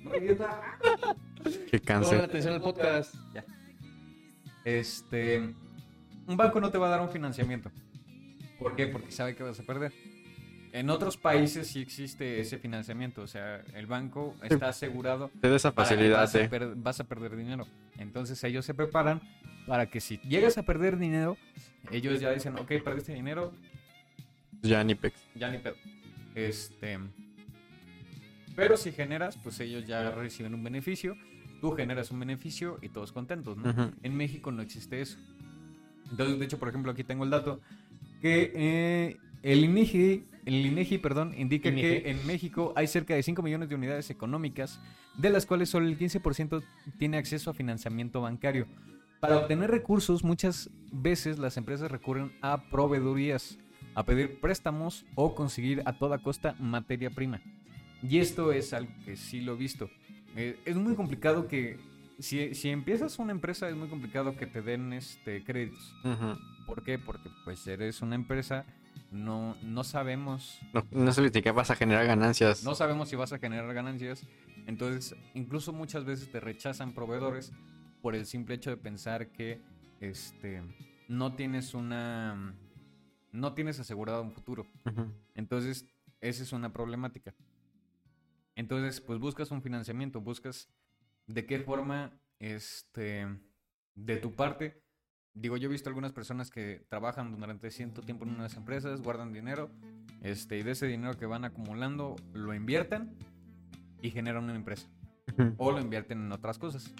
No, idiota. <laughs> Qué Pongan cáncer. atención al podcast. Este, un banco no te va a dar un financiamiento. ¿Por qué? Porque sabe que vas a perder. En otros países sí existe ese financiamiento, o sea, el banco está asegurado Te da esa facilidad vas, a vas perder dinero. Entonces ellos se preparan para que si llegas a perder dinero, ellos ya dicen, ok, perdiste dinero, Ya ni pex. ya ni pedo. Este, pero si generas, pues ellos ya reciben un beneficio, tú generas un beneficio y todos contentos, ¿no? Ujú. En México no existe eso. Entonces, de hecho, por ejemplo, aquí tengo el dato que eh, el INEGI, el INEGI, perdón, indica INEGI. que en México hay cerca de 5 millones de unidades económicas, de las cuales solo el 15% tiene acceso a financiamiento bancario. Para obtener recursos, muchas veces las empresas recurren a proveedurías, a pedir préstamos o conseguir a toda costa materia prima. Y esto es algo que sí lo he visto. Eh, es muy complicado que si, si empiezas una empresa es muy complicado que te den este créditos. Ujú. ¿Por qué? Porque pues eres una empresa, no, no sabemos, No, no sé si que vas a generar ganancias. no sabemos si vas a generar ganancias. Entonces, incluso muchas veces te rechazan proveedores por el simple hecho de pensar que este no tienes una no tienes asegurado un futuro. Entonces, esa es una problemática. Entonces, pues buscas un financiamiento, buscas de qué forma, este, de tu parte. Digo, yo he visto algunas personas que trabajan durante cierto tiempo en unas empresas, guardan dinero, este, y de ese dinero que van acumulando, lo invierten y generan una empresa. O lo invierten en otras cosas.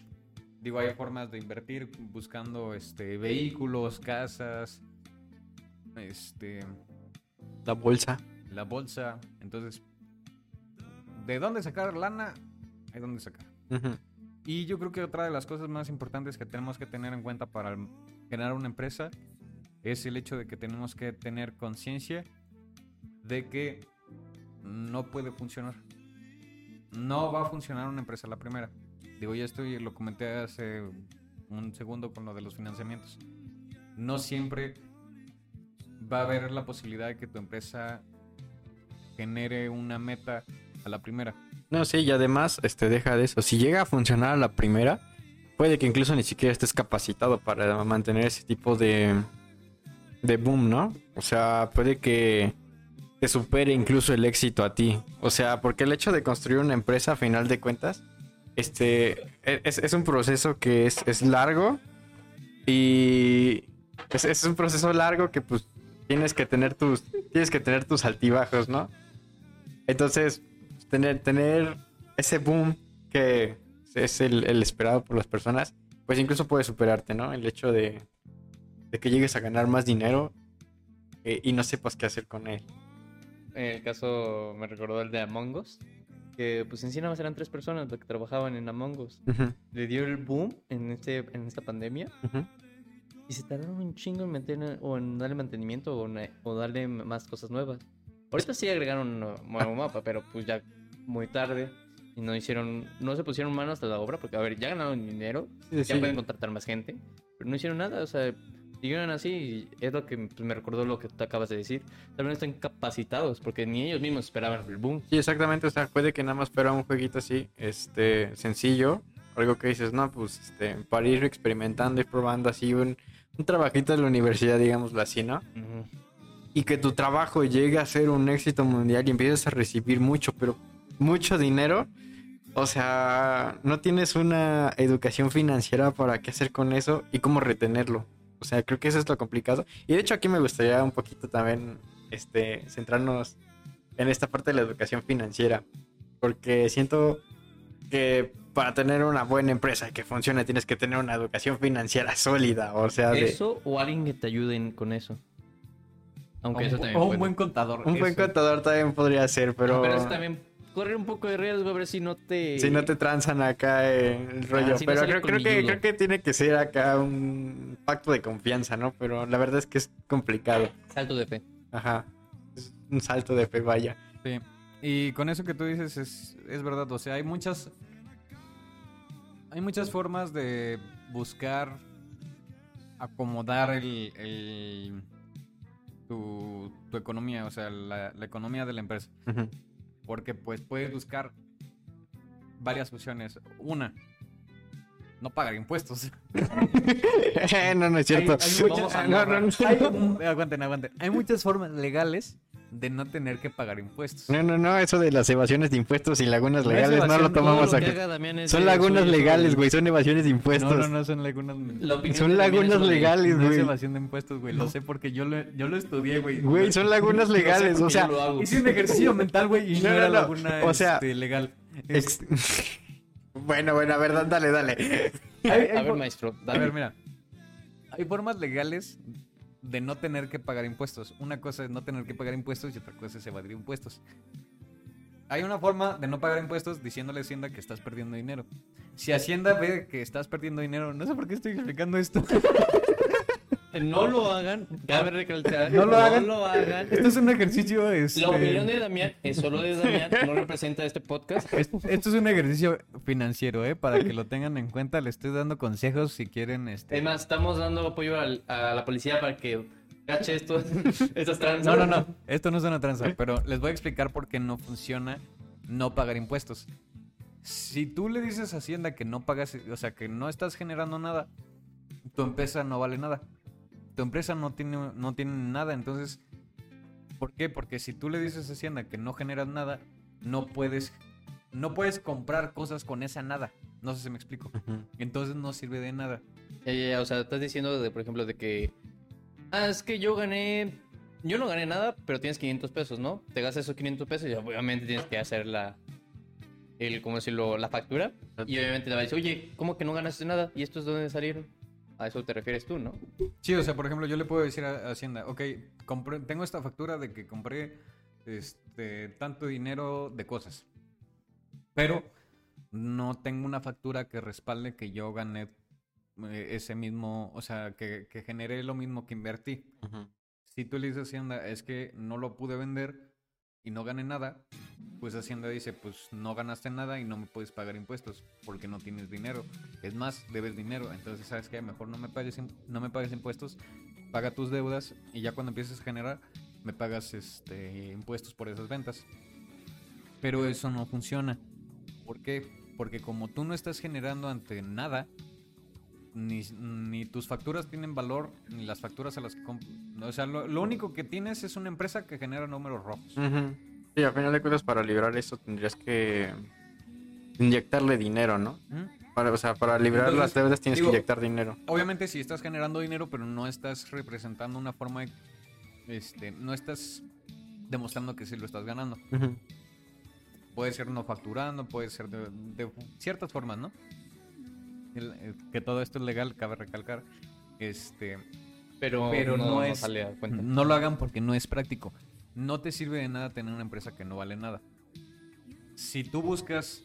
Digo, hay formas de invertir buscando, este, vehículos, casas, este, La bolsa. la bolsa. Entonces, ¿de dónde sacar lana? Hay dónde sacar. Ujú. Y yo creo que otra de las cosas más importantes que tenemos que tener en cuenta para el- generar una empresa es el hecho de que tenemos que tener conciencia de que no puede funcionar. No va a funcionar una empresa la primera. Digo, ya estoy, lo comenté hace un segundo con lo de los financiamientos. No siempre va a haber la posibilidad de que tu empresa genere una meta a la primera. No, sí, y además, este, deja de eso. Si llega a funcionar a la primera, puede que incluso ni siquiera estés capacitado para mantener ese tipo de, de boom, ¿no? O sea, puede que te supere incluso el éxito a ti. O sea, porque el hecho de construir una empresa, a final de cuentas, este, e- es, un proceso que es, es largo y es, es un proceso largo que pues tienes que tener tus, tienes que tener tus altibajos, ¿no? Entonces, tener, tener ese boom que es el, el esperado por las personas, pues incluso puede superarte, ¿no? El hecho de, de que llegues a ganar más dinero eh, y no sepas qué hacer con él. En el caso me recordó el de Among Us, que pues en sí nada más eran tres personas las que trabajaban en Among Us. Ujú, Le dio el boom en, este, en esta pandemia ujú. y se tardaron un chingo en, mantener, o en darle mantenimiento o, o darle más cosas nuevas. Ahorita sí agregaron un nuevo mapa, pero pues ya muy tarde y no hicieron, no se pusieron manos hasta la obra porque a ver, ya ganaron dinero, Sí, ya sí. pueden contratar más gente, pero no hicieron nada, o sea, siguieron así y es lo que pues, me recordó lo que tú acabas de decir. También están capacitados porque ni ellos mismos esperaban el boom. Sí, exactamente. O sea, puede que nada más fuera un jueguito así, este, sencillo. Algo que dices, no, pues, este, para ir experimentando y probando así un, un trabajito de la universidad, digámoslo así, ¿no? Ujú. y que tu trabajo llegue a ser un éxito mundial y empieces a recibir mucho, pero mucho dinero, o sea, no tienes una educación financiera para qué hacer con eso y cómo retenerlo. O sea, creo que eso es lo complicado. Y de hecho aquí me gustaría un poquito también este, centrarnos en esta parte de la educación financiera, porque siento que para tener una buena empresa que funcione tienes que tener una educación financiera <laughs> sólida, o sea, de... Eso o alguien que te ayude con eso. Aunque O eso un- también o un buen contador. Un buen contador también podría ser, pero... Pero eso también corre un poco de riesgo a ver si no te... Si no te transan acá eh, el rollo. Ah, si no pero creo, creo que, creo que tiene que ser acá un pacto de confianza, ¿no? Pero la verdad es que es complicado. Salto de fe. Ajá. Es un salto de fe, vaya. Sí. Y con eso que tú dices es, es verdad. O sea, hay muchas. Hay muchas formas de buscar acomodar el, el- tu, tu economía, o sea, la, la economía de la empresa. Ujú. Porque pues puedes buscar varias opciones. Una, no pagar impuestos. <laughs> no, no es cierto. Hay- hay muchas- Vamos a- no, no, no. Aguanten, aguanten. Hay muchas formas legales de no tener que pagar impuestos. No, no, no, eso de las evasiones de impuestos y lagunas No legales no lo tomamos lo es Son lagunas suyo, legales, güey, son evasiones de impuestos. No, no, no, son lagunas. Son lagunas legales, No es güey. evasión de impuestos, güey. Lo sé porque yo lo, yo lo estudié, güey. Güey, son lagunas legales, o sea. Hice un ejercicio mental, güey, y <laughs> no, era no. laguna O sea, este, legal. ex- <laughs> Bueno, bueno, a ver, dale, dale. Hay- hay A ver, maestro, A ver, mira. Hay formas legales de no tener que pagar impuestos. Una cosa es no tener que pagar impuestos y otra cosa es evadir impuestos. Hay una forma de no pagar impuestos diciéndole a Hacienda que estás perdiendo dinero. Si Hacienda ve que estás perdiendo dinero, no sé por qué estoy explicando esto. <laughs> No lo hagan. Cabe recalcar. No lo hagan. No lo hagan. Esto es un ejercicio. este, La opinión de Damián es solo de Damián, no representa este podcast. es- Esto es un ejercicio financiero, ¿eh? Para que lo tengan en cuenta. Le estoy dando consejos si quieren. Este... Es más, estamos dando apoyo al- a la policía para que cache esto, <laughs> estas tranzas. No, no, no. Esto no es una tranza, pero les voy a explicar por qué no funciona no pagar impuestos. Si tú le dices a Hacienda que no pagas, o sea, que no estás generando nada, tu empresa no vale nada. Tu empresa no tiene, no tiene nada, entonces, ¿por qué? Porque si tú le dices a Hacienda que no generas nada, no puedes, no puedes comprar cosas con esa nada. No sé si me explico. Entonces no sirve de nada. Ya, ya, ya, o sea, estás diciendo, de, por ejemplo, de que. Ah, es que yo gané. Yo no gané nada, pero tienes 500 pesos, ¿no? Te gastas esos 500 pesos y obviamente tienes que hacer la. El, ¿cómo decirlo? La factura. Y obviamente le va a decir, oye, ¿cómo que no ganaste nada? ¿Y estos de dónde salieron? A eso te refieres tú, ¿no? Sí, o sea, por ejemplo, yo le puedo decir a Hacienda, ok, compré- tengo esta factura de que compré este, tanto dinero de cosas. Pero no tengo una factura que respalde que yo gané eh, ese mismo, o sea, que, que generé lo mismo que invertí. Ujú. Si tú le dices a Hacienda, es que no lo pude vender y no gané nada, pues Hacienda dice, pues no ganaste nada y no me puedes pagar impuestos porque no tienes dinero. Es más, debes dinero. Entonces, ¿sabes qué? Mejor no me pagues, no me pagues impuestos, paga tus deudas y ya cuando empieces a generar, me pagas este, impuestos por esas ventas. Pero eso no funciona. ¿Por qué? Porque como tú no estás generando ante nada, ni, ni tus facturas tienen valor, ni las facturas a las que. O sea, lo, lo único que tienes es una empresa que genera números rojos. Ujú. Sí, al final de cuentas, para librar eso tendrías que inyectarle dinero, ¿no? ¿Mm? Para, o sea, para librar Entonces, las deudas tienes digo- que inyectar dinero. Obviamente si estás generando dinero, pero no estás representando una forma de... Este, no estás demostrando que sí lo estás ganando. Puede ser no facturando, puede ser de, de ciertas formas, ¿no? Que todo esto es legal, cabe recalcar. Este, Pero, Pero no es- sale no lo hagan porque no es práctico. No te sirve de nada tener una empresa que no vale nada. Si tú buscas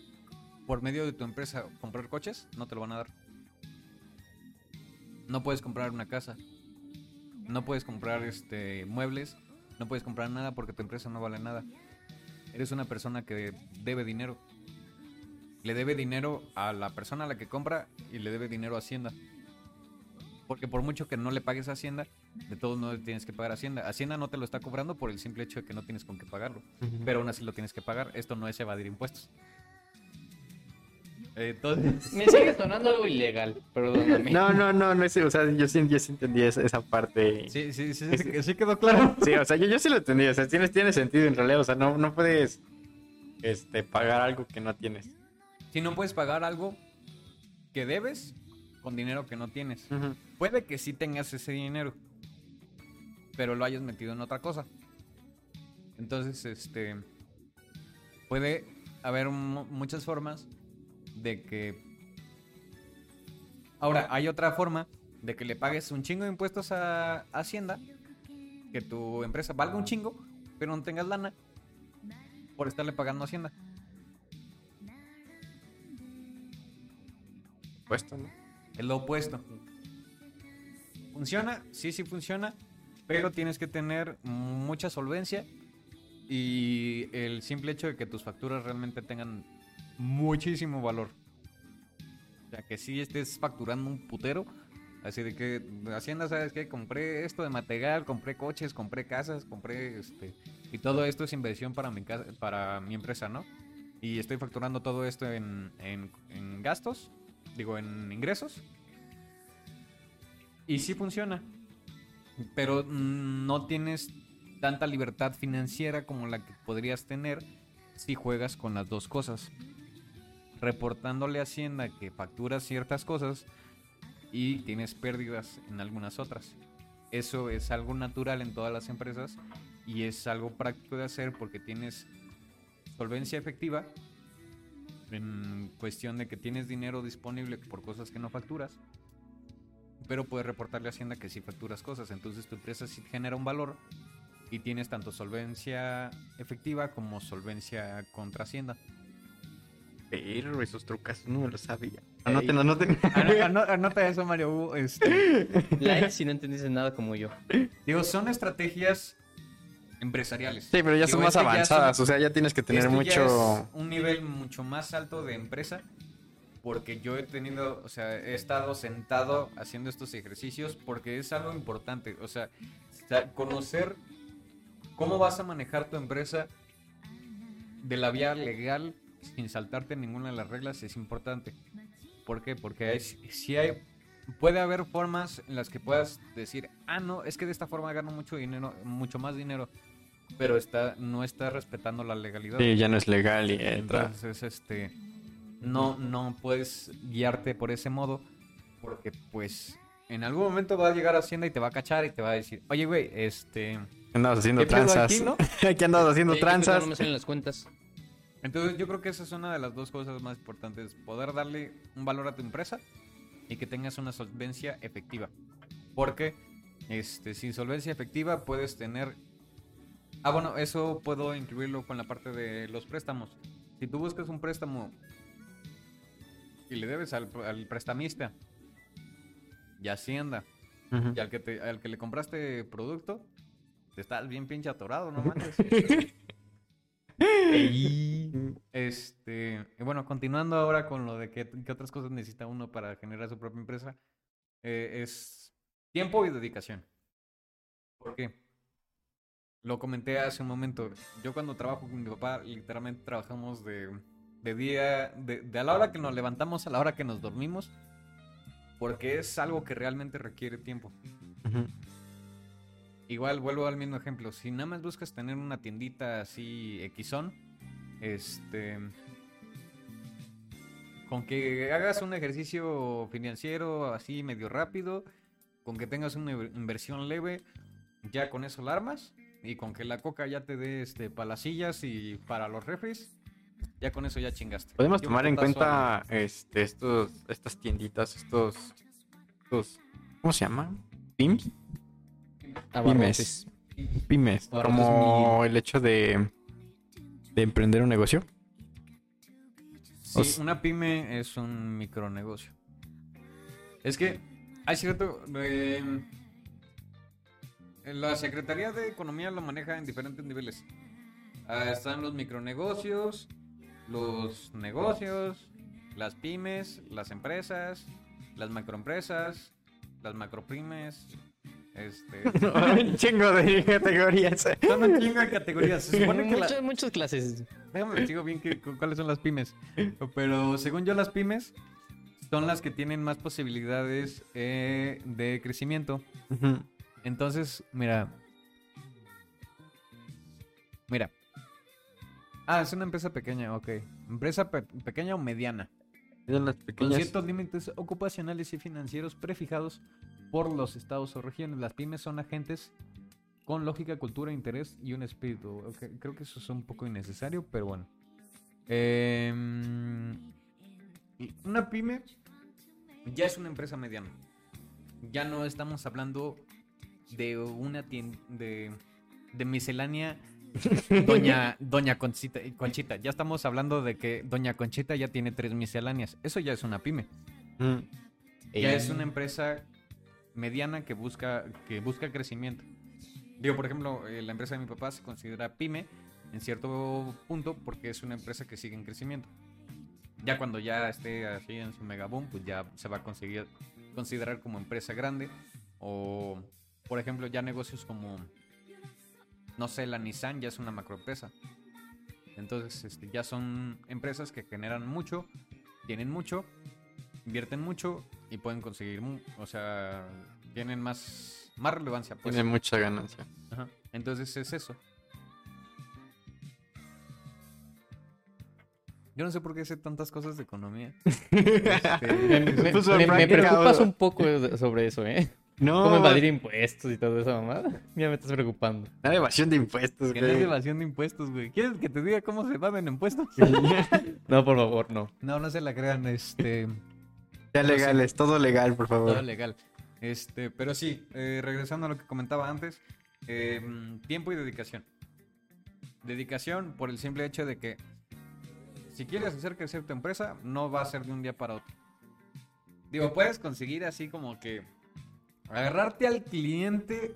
por medio de tu empresa comprar coches, no te lo van a dar. No puedes comprar una casa. No puedes comprar este muebles. No puedes comprar nada porque tu empresa no vale nada. Eres una persona que debe dinero. Le debe dinero a la persona a la que compra y le debe dinero a Hacienda. Porque por mucho que no le pagues a Hacienda, de todos modos tienes que pagar Hacienda. Hacienda no te lo está cobrando por el simple hecho de que no tienes con qué pagarlo. Pero aún así lo tienes que pagar. Esto no es evadir impuestos. Entonces, Me sigue sonando algo ilegal, perdóname. No, no, no, no es, o sea, yo sí, yo sí entendí esa, esa parte. Sí. sí, sí, sí, sí, sí quedó claro. <laughs> o sea, yo, yo sí lo entendí, o sea, tiene, tiene sentido en realidad, o sea, no, no puedes este, pagar algo que no tienes. Si no puedes pagar algo que debes con dinero que no tienes. Puede que sí tengas ese dinero, pero lo hayas metido en otra cosa. Entonces, este puede haber mu- muchas formas de que Ahora, hay otra forma de que le pagues un chingo de impuestos a Hacienda, que tu empresa valga un chingo, pero no tengas lana por estarle pagando a Hacienda. Puesto, ¿no? Es lo opuesto. ¿Funciona? Sí, sí funciona. Pero tienes que tener mucha solvencia y el simple hecho de que tus facturas realmente tengan muchísimo valor. O sea, que sí estés facturando un putero. Así de que Hacienda, ¿sabes qué? Compré esto de material, compré coches, compré casas, compré este... Y todo esto es inversión para mi, casa, para mi empresa, ¿no? Y estoy facturando todo esto en, en- en gastos, digo, en ingresos. Y sí funciona. Pero no tienes tanta libertad financiera como la que podrías tener si juegas con las dos cosas. Reportándole a Hacienda que facturas ciertas cosas y tienes pérdidas en algunas otras. Eso es algo natural en todas las empresas y es algo práctico de hacer porque tienes solvencia efectiva en cuestión de que tienes dinero disponible por cosas que no facturas pero puedes reportarle a Hacienda que sí facturas cosas. Entonces tu empresa sí genera un valor y tienes tanto solvencia efectiva como solvencia contra Hacienda. Pero esos trucos no me lo sabía. Anoten, anoten. Ano- ano- Anota eso, Mario. Hugo, este, Like si no entendiste nada como yo. digo, son estrategias empresariales. Sí, pero ya Digo, son más este avanzadas, son- o sea, ya tienes que tener Esto ya mucho... es un nivel mucho más alto de empresa porque yo he tenido, o sea, he estado sentado haciendo estos ejercicios porque es algo importante, o sea, conocer cómo vas a manejar tu empresa de la vía legal sin saltarte ninguna de las reglas es importante. ¿Por qué? Porque hay, si hay puede haber formas en las que puedas decir, "Ah, no, es que de esta forma gano mucho dinero, mucho más dinero." Pero está no está respetando la legalidad. Sí, ya no es legal y entra. Entonces, este, no, no puedes guiarte por ese modo, porque pues en algún momento va a llegar Hacienda y te va a cachar y te va a decir, oye, güey, este... Andabas haciendo ¿Qué tranzas. aquí, no? Aquí andabas haciendo ¿qué pedo? tranzas. No <laughs> me salen las cuentas. Entonces yo creo que esa es una de las dos cosas más importantes, poder darle un valor a tu empresa y que tengas una solvencia efectiva. Porque este, sin solvencia efectiva puedes tener... Ah, bueno, eso puedo incluirlo con la parte de los préstamos. Si tú buscas un préstamo y le debes al, al prestamista y Hacienda y al que, te, al que le compraste producto, te estás bien pinche atorado, no manches. Este, y bueno, continuando ahora con lo de qué, qué otras cosas necesita uno para generar su propia empresa, eh, es tiempo y dedicación. ¿Por qué? Lo comenté hace un momento. Yo cuando trabajo con mi papá, literalmente trabajamos de, de día, de, de a la hora que nos levantamos a la hora que nos dormimos, porque es algo que realmente requiere tiempo. Igual vuelvo al mismo ejemplo. Si nada más buscas tener una tiendita así equisón, este. Con que hagas un ejercicio financiero así medio rápido, con que tengas una inver- inversión leve, ya con eso la armas. Y con que la coca ya te dé este, para las sillas y para los refres, ya con eso ya chingaste. Podemos tomar en cuenta este, estos, estas tienditas, estos, estos, ¿cómo se llaman? ¿Pims? Pymes, Abarrotes como el hecho de, de emprender un negocio. Sí, O una pyme es un micronegocio. Es que hay cierto. eh, la Secretaría de Economía lo maneja en diferentes niveles. Ah, están los micronegocios, los negocios, las pymes, las empresas, las macroempresas, las macropymes. Este, <laughs> un chingo de categorías. son un chingo de categorías. Se supone que la- Muchas, clases. Déjame les digo bien que- cu- cuáles son las pymes. Pero según yo, las pymes son las que tienen más posibilidades eh, de crecimiento. Ujú. Entonces, mira. Mira. Ah, es una empresa pequeña, ok. Empresa pe- pequeña o mediana. Las Con ciertos límites ocupacionales y financieros prefijados por los estados o regiones. Las pymes son agentes con lógica, cultura, interés y un espíritu. Creo que eso es un poco innecesario, pero bueno. Em, una pyme ya es una empresa mediana. Ya no estamos hablando de una tienda de, de miscelánea <laughs> Doña, Doña Conchita, Conchita. Ya estamos hablando de que Doña Conchita ya tiene tres misceláneas. Eso ya es una pyme. Ujú. Ya es una empresa mediana que busca, que busca crecimiento. Digo, por ejemplo, eh, la empresa de mi papá se considera pyme en cierto punto porque es una empresa que sigue en crecimiento. Ya cuando ya esté así en su megaboom, pues ya se va a conseguir considerar como empresa grande. O, por ejemplo, ya negocios como, no sé, la Nissan ya es una macroempresa. Entonces, este, ya son empresas que generan mucho, tienen mucho, invierten mucho y pueden conseguir, o sea, tienen más, más relevancia. Pues. Tiene mucha ganancia. Ajá. Entonces es eso. Yo no sé por qué sé tantas cosas de economía. <laughs> Este, <laughs> Me, me- me- preocupas un poco sobre eso, ¿eh? No, ¿Cómo evadir impuestos y todo eso, mamá? <laughs> Ya me estás preocupando. Nada de evasión de impuestos, que no es güey. evasión de impuestos, güey. ¿Quieres que te diga cómo se evaden impuestos? <laughs> No, por favor, no. No, no se la crean, este... Ya legal, es todo legal, por favor. Todo legal. Este, pero sí, eh, regresando a lo que comentaba antes, eh, tiempo y dedicación. Dedicación por el simple hecho de que si quieres hacer crecer tu empresa, no va a ser de un día para otro. Digo, puedes conseguir así como que agarrarte al cliente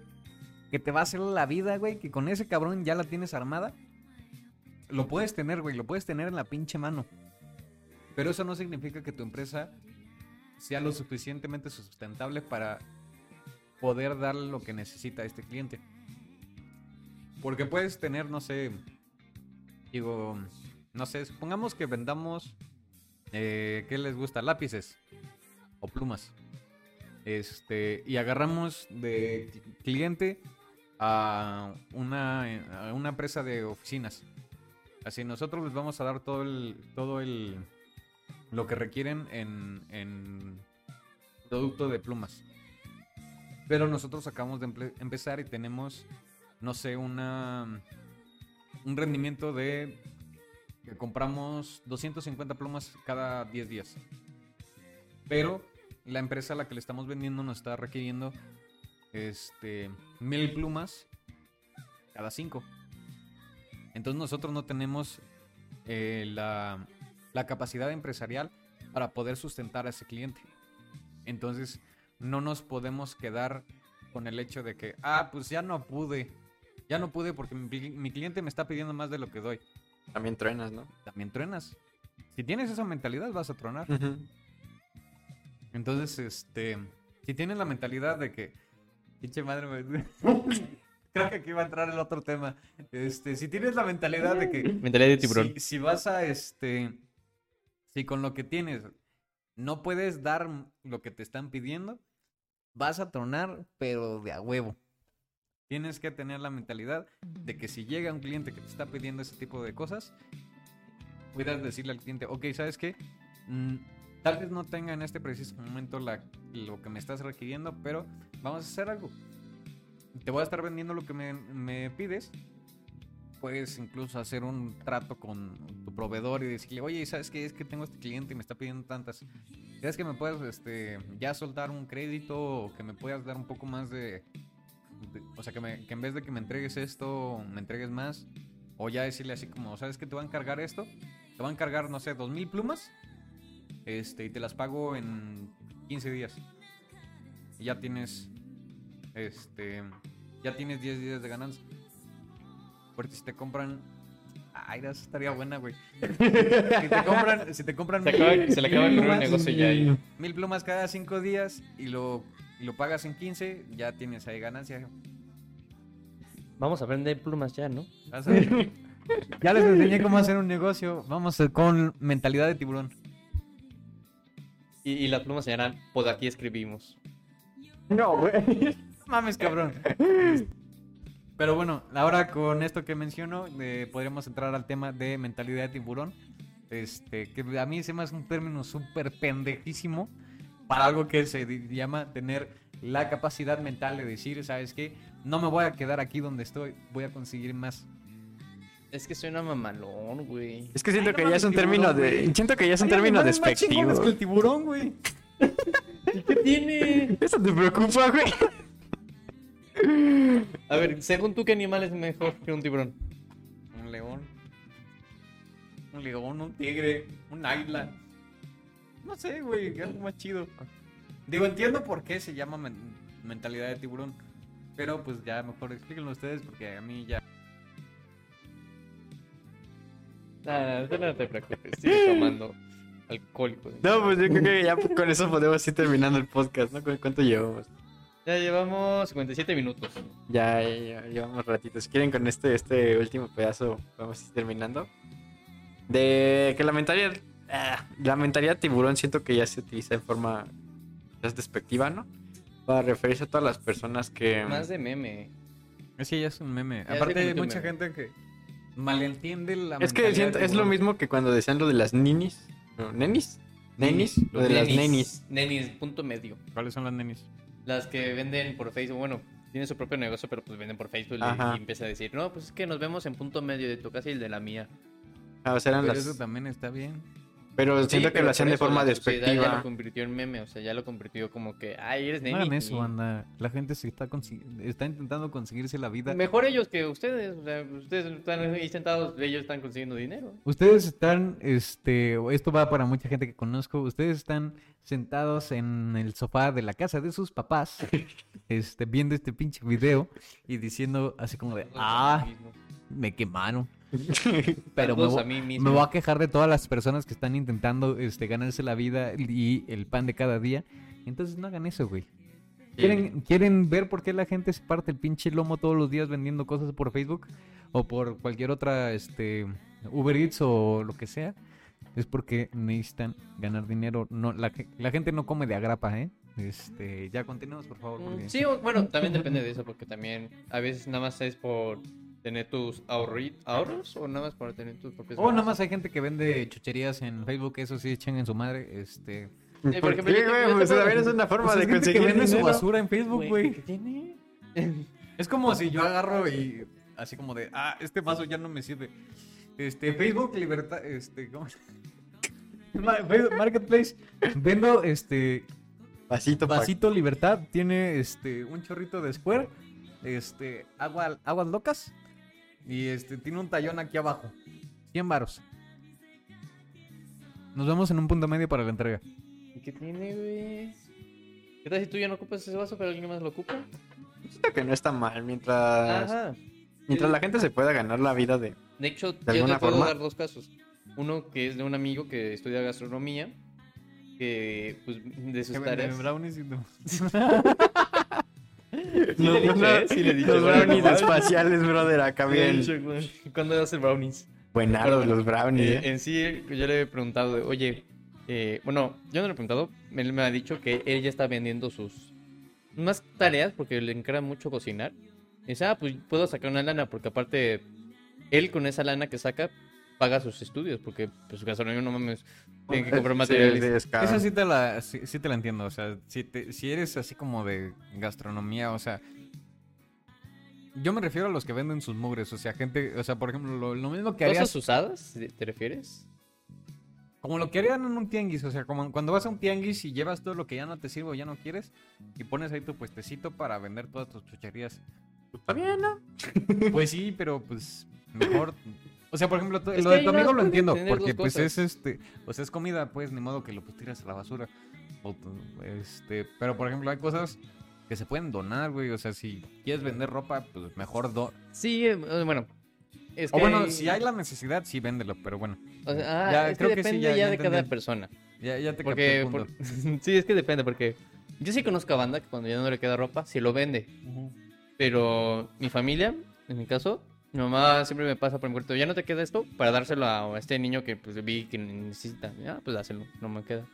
que te va a hacer la vida, güey, que con ese cabrón ya la tienes armada. Lo puedes tener, güey, lo puedes tener en la pinche mano. Pero eso no significa que tu empresa sea lo suficientemente sustentable para poder darle lo que necesita este cliente. Porque puedes tener, no sé, digo, no sé, supongamos que vendamos, eh, ¿qué les gusta? Lápices o plumas. Este, y agarramos de cliente a una, a una empresa de oficinas. Así nosotros les vamos a dar todo el, todo el, lo que requieren en, en producto de plumas. Pero nosotros acabamos de empezar y tenemos, no sé, una un rendimiento de que compramos 250 plumas cada 10 días. Pero la empresa a la que le estamos vendiendo nos está requiriendo este mil plumas cada 5. Entonces nosotros no tenemos eh, la, la capacidad empresarial para poder sustentar a ese cliente. Entonces, no nos podemos quedar con el hecho de que, ah, pues ya no pude. Ya no pude porque mi, mi cliente me está pidiendo más de lo que doy. También truenas, ¿no? También truenas. Si tienes esa mentalidad, vas a tronar. Entonces, este, si tienes la mentalidad de que, pinche madre, me- <laughs> creo que aquí va a entrar el otro tema. Este, si tienes la mentalidad de que, Mentalidad de tiburón. si, si vas a, este, si con lo que tienes no puedes dar lo que te están pidiendo, vas a tronar, pero de a huevo. Tienes que tener la mentalidad de que si llega un cliente que te está pidiendo ese tipo de cosas, puedas decirle al cliente, ok, ¿sabes qué? Mm, tal vez no tenga en este preciso momento la, lo que me estás requiriendo, pero vamos a hacer algo. Te voy a estar vendiendo lo que me, me pides. Puedes incluso hacer un trato con tu proveedor y decirle, oye, ¿sabes qué? Es que tengo este cliente y me está pidiendo tantas. ¿Crees que me puedes este, ya soltar un crédito o que me puedas dar un poco más de... de- o sea, que, me- que en vez de que me entregues esto, me entregues más? O ya decirle así como, ¿sabes qué? Te va a encargar esto. Te va a encargar, no sé, dos mil plumas. Este, y te las pago en 15 días. Y ya tienes, este, ya tienes 10 días de ganancia. Porque si te compran, ay, esa estaría buena, güey. si te compran, si te compran Se, mil- acaba, se le acaba el mil el plumas, negocio ya. ahí. mil plumas cada 5 días y lo, y lo pagas en 15, ya tienes ahí ganancia. Vamos a vender plumas ya, ¿no? Vas a ver. ya les enseñé cómo hacer un negocio. Vamos a- con mentalidad de tiburón. Y, y las plumas señalan, pues aquí escribimos. No, güey. No <laughs> mames, cabrón. Pero bueno, ahora con esto que menciono, eh, podríamos entrar al tema de mentalidad de tiburón. Este, que a mí se me hace un término súper pendejísimo para algo que se llama tener la capacidad mental de decir, ¿sabes qué? No me voy a quedar aquí donde estoy, voy a conseguir más. Es que suena mamalón, güey. Es que siento Ay, no que ya es un término de. Siento que ya es un término despectivo. chingones que el tiburón, güey. ¿Qué tiene? Eso te preocupa, güey. A ver, según tú, ¿qué animal es mejor que un tiburón? Un león. Un león, un tigre, un águila. No sé, güey, algo más chido. Digo, entiendo por qué se llama men- mentalidad de tiburón. Pero pues ya mejor explíquenlo ustedes porque a mí ya... No, no te preocupes, sigue <laughs> tomando alcohólico. No, pues yo creo que ya con eso podemos ir terminando el podcast, ¿no? ¿Cu- ¿Cuánto llevamos? Ya llevamos 57 minutos. Ya, ya, ya llevamos ratitos. Si quieren con este, este último pedazo, vamos a ir terminando. De que la mentalidad. ah, la mentalidad tiburón siento que ya se utiliza en forma más despectiva, ¿no? Para referirse a todas las personas que. Más de meme. Es que ya es un meme. Ya Aparte hay mucha meme. gente que malentiende la Es que siento, es lo mismo que cuando decían lo de las ninis. No, ¿Nenis? ¿Nenis? Lo de las nenis. Nenis, punto medio. ¿Cuáles son las nenis? Las que venden por Facebook, bueno, tienen su propio negocio, pero pues venden por Facebook y- Ajá. y empieza a decir, no, pues es que nos vemos en punto medio de tu casa y el de la mía. Ah, o sea, eran Pero las- eso también está bien. Pero Sí, siento que pero lo hacían de forma sociedad Ya despectiva. lo convirtió en meme, o sea, ya lo convirtió como que, ay, eres No neni. hagan eso, banda. La gente se está, consi- está intentando conseguirse la vida. Mejor ellos que ustedes, o sea, ustedes están ahí sentados, ellos están consiguiendo dinero. Ustedes están, este, esto va para mucha gente que conozco, ustedes están sentados en el sofá de la casa de sus papás, <laughs> este, viendo este pinche video y diciendo así como de, ah, me quemaron. <laughs> Pero me, Saludos vo- a mí mismo. me voy a quejar de todas las personas que están intentando, este, ganarse la vida y el pan de cada día. Entonces no hagan eso, güey. ¿Quieren, ¿Quieren ver por qué la gente se parte el pinche lomo todos los días vendiendo cosas por Facebook? O por cualquier otra, este, Uber Eats o lo que sea. Es porque necesitan ganar dinero. No, la, ge- la gente no come de agrapa, ¿eh? Este, ya continuemos, por favor. Porque- Sí, bueno, también depende de eso, porque también a veces nada más es por tener tus ahorros o nada más por tener tus propios O nada más hay gente que vende chucherías en Facebook, eso sí, echen en su madre. Este, por ¿Por ejemplo, qué, yo te- güey? Pues puedo- también es una forma Pues de gente que conseguir vende su basura en Facebook, Güey, güey. ¿qué tiene? <laughs> Es como si yo agarro y así como de, ah, este vaso ya no me sirve. Este, Facebook Libertad, este, ¿cómo <laughs> Marketplace, vendo este Vasito vasito Libertad, tiene este un chorrito de Square, este, agua, aguas locas y este tiene un tallón aquí abajo. 100 varos. Nos vemos en un punto medio para la entrega. ¿Y qué tiene, güey? ¿Qué tal si tú ya no ocupas ese vaso, pero alguien más lo ocupa? Siento que no está mal mientras, Ajá. mientras la gente se pueda ganar la vida de... De hecho, ¿De yo te puedo forma? dar dos casos. Uno que es de un amigo que estudia gastronomía, que pues de sus Que tareas... brownies y no- <laughs> Sí le ¿eh? Sí le dicho. Los brownies espaciales, brother, acá bien. ¿Cuándo hace brownies? Bueno, los brownies, Eh, ¿eh? en sí, yo le he preguntado, oye, eh, bueno, yo no le he preguntado, él me ha dicho que él ya está vendiendo sus más tareas porque le encarga mucho cocinar. Y dice, ah, pues puedo sacar una lana porque aparte él con esa lana que saca paga sus estudios porque pues su gastronomía no mames, tiene que <laughs> comprar Sí, materiales. sí, es caro. Esa sí te la, sí, sí te la entiendo, o sea, si, te- si eres así como de gastronomía, o sea, yo me refiero a los que venden sus mugres, o sea, gente, o sea, por ejemplo, lo, lo mismo que harías, ¿Cosas usadas? ¿Te refieres? como lo que harían en un tianguis, o sea, como cuando vas a un tianguis y llevas todo lo que ya no te sirve o ya no quieres y pones ahí tu puestecito para vender todas tus chucherías. Está bien, ¿no? Pues sí, pero pues mejor. O sea, por ejemplo, Es lo de tu amigo lo entiendo, porque pues es este, o sea, es comida, pues ni modo que lo pues, tiras a la basura. O este, pero por ejemplo, hay cosas que se pueden donar, güey, o sea, si quieres vender ropa, pues mejor do Sí, eh, bueno. Es O bueno, si hay la necesidad, sí véndelo, pero bueno, o sea, ah, Ya, es creo que que sí, depende ya- ya, ya de cada persona. ya, ya te Porque, por- <laughs> sí, es que depende, porque yo sí conozco a banda que cuando ya no le queda ropa, sí lo vende. Pero mi familia, en mi caso, mi mamá siempre me pasa por mi cuarto, ya no te queda esto para dárselo a este niño que pues vi que necesita. Ya, pues dáselo, no me queda.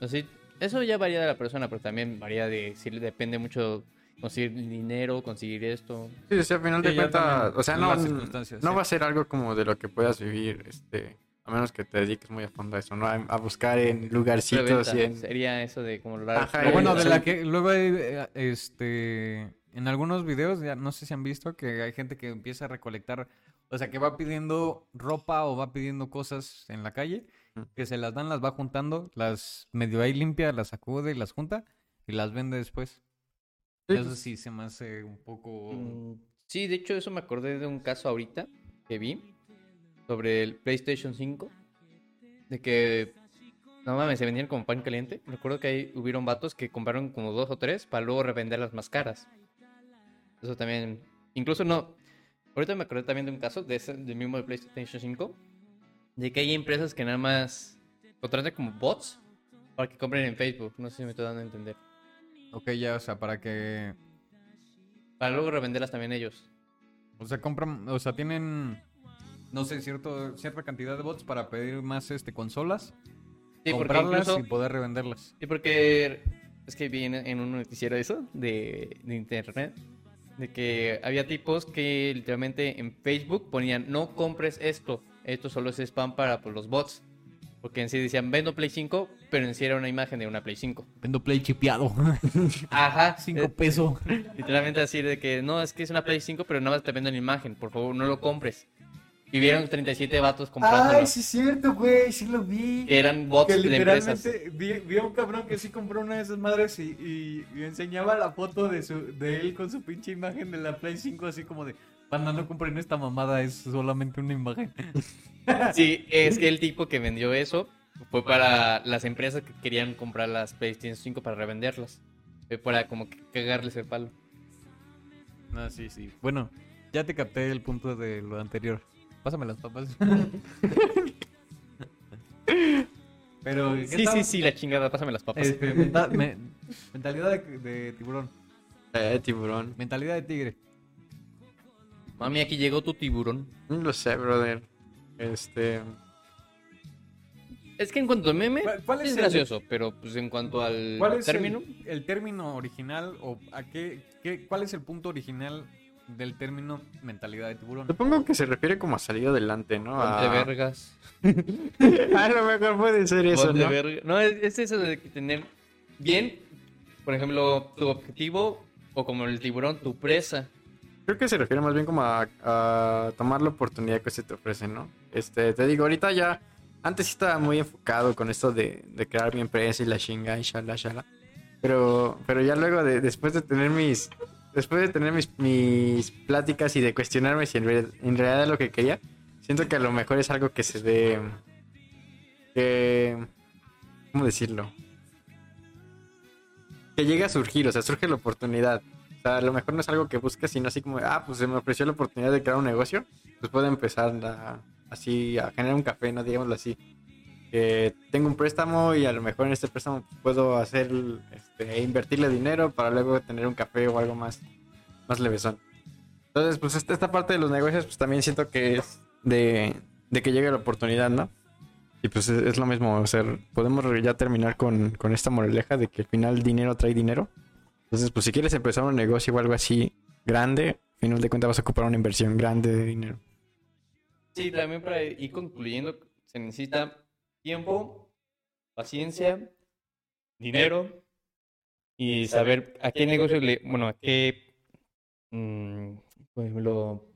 Así, eso ya varía de la persona, pero también varía de si le depende mucho conseguir dinero, conseguir esto. Sí, o sea, al final de Sí, cuentas, o sea, no, no sí. va a ser algo como de lo que puedas vivir, este, a menos que te dediques muy a fondo a eso, ¿no? A, a buscar en lugarcitos y en... Sería eso de como Ajá, bueno, de la que luego hay, eh, este, en algunos videos, ya no sé si han visto, que hay gente que empieza a recolectar, o sea, que va pidiendo ropa o va pidiendo cosas en la calle, Mm. que se las dan, las va juntando, las medio ahí limpia, las sacude y las junta y las vende después. Sí, Eso pues, sí se me hace un poco... Mm, Sí, de hecho eso me acordé de un caso ahorita que vi sobre el PlayStation 5. De que, no mames, se vendían como pan caliente. Recuerdo que ahí hubieron vatos que compraron como dos o tres para luego revenderlas más caras. Eso también, incluso no. Ahorita me acordé también de un caso de ese, del mismo de PlayStation 5. De que hay empresas que nada más contratan como bots para que compren en Facebook. No sé si me estoy dando a entender. Ok, ya, o sea, para que... Para luego revenderlas también ellos. O sea, compran, o sea, tienen, no sé, cierto, cierta cantidad de bots para pedir más este consolas, Sí, comprarlas incluso... y poder revenderlas. Sí, porque es que vi en, en un noticiero eso de, de internet, de que había tipos que literalmente en Facebook ponían, no compres esto, esto solo es spam para pues, los bots. Porque en sí decían, vendo Play 5, pero en sí era una imagen de una Play 5. Vendo play chipeado. <laughs> Ajá, Cinco eh, pesos. literalmente así de que, no, es que es una Play 5, pero nada más te vendo la imagen, por favor, no lo compres. Y vieron 37 vatos comprándolo. es cierto, güey, sí lo vi. que eran bots Que de empresas. literalmente vi, vi a un cabrón que sí compró una de esas madres y, y- y enseñaba la foto de su de él con su pinche imagen de la Play 5 así como de, Panda, no compren esta mamada, es solamente una imagen. <laughs> Sí, es que el tipo que vendió eso fue para las empresas que querían comprar las PlayStation 5 para revenderlas. Fue para como que cagarles el palo. No, sí, sí. Bueno, ya te capté el punto de lo anterior. Pásame las papas. <laughs> Pero, ¿qué Sí, sí, sí, la chingada, pásame las papas. Este, menta- me- mentalidad de, de tiburón. Eh, tiburón. Mentalidad de tigre. Mami, aquí llegó tu tiburón. No lo sé, brother. Este... Es que en cuanto a meme, ¿Cuál- cuál es es el- gracioso, pero pues en cuanto al ¿Cuál es término, El, el término original o a qué, qué- cuál es el punto original del término mentalidad de tiburón? Supongo que se refiere como a salir adelante, ¿no? A... vergas. <laughs> a lo mejor puede ser eso, ¿no? verga. No, es, es eso de que tener bien, por ejemplo, tu objetivo o como el tiburón, tu presa. Creo que se refiere más bien como a, a tomar la oportunidad que se te ofrece, ¿no? Este, te digo, ahorita ya, antes sí estaba muy enfocado con esto de, de crear mi empresa y la chinga y shala, shala. Pero, pero ya luego, de, después de tener mis, después de tener mis, pláticas y de cuestionarme si en, en realidad es lo que quería, siento que a lo mejor es algo que se dé, que... ¿Cómo decirlo? Que llegue a surgir, o sea, surge la oportunidad. O sea, a lo mejor no es algo que busques, sino así como, ah, pues se me ofreció la oportunidad de crear un negocio, pues puedo empezar a, así a generar un café, ¿no? Digámoslo así. Que tengo un préstamo y a lo mejor en este préstamo puedo hacer, este, invertirle dinero para luego tener un café o algo más, más levesón. Entonces, pues esta, esta parte de los negocios, pues también siento que es de, de que llegue la oportunidad, ¿no? Y pues es, es lo mismo, o sea, podemos ya terminar con, con esta moraleja de que al final dinero trae dinero. Entonces, pues si quieres empezar un negocio o algo así grande, al final de cuentas vas a ocupar una inversión grande de dinero. Sí, también para ir concluyendo, se necesita tiempo, paciencia, dinero y saber a qué negocio le, bueno, a qué, mm, por ejemplo,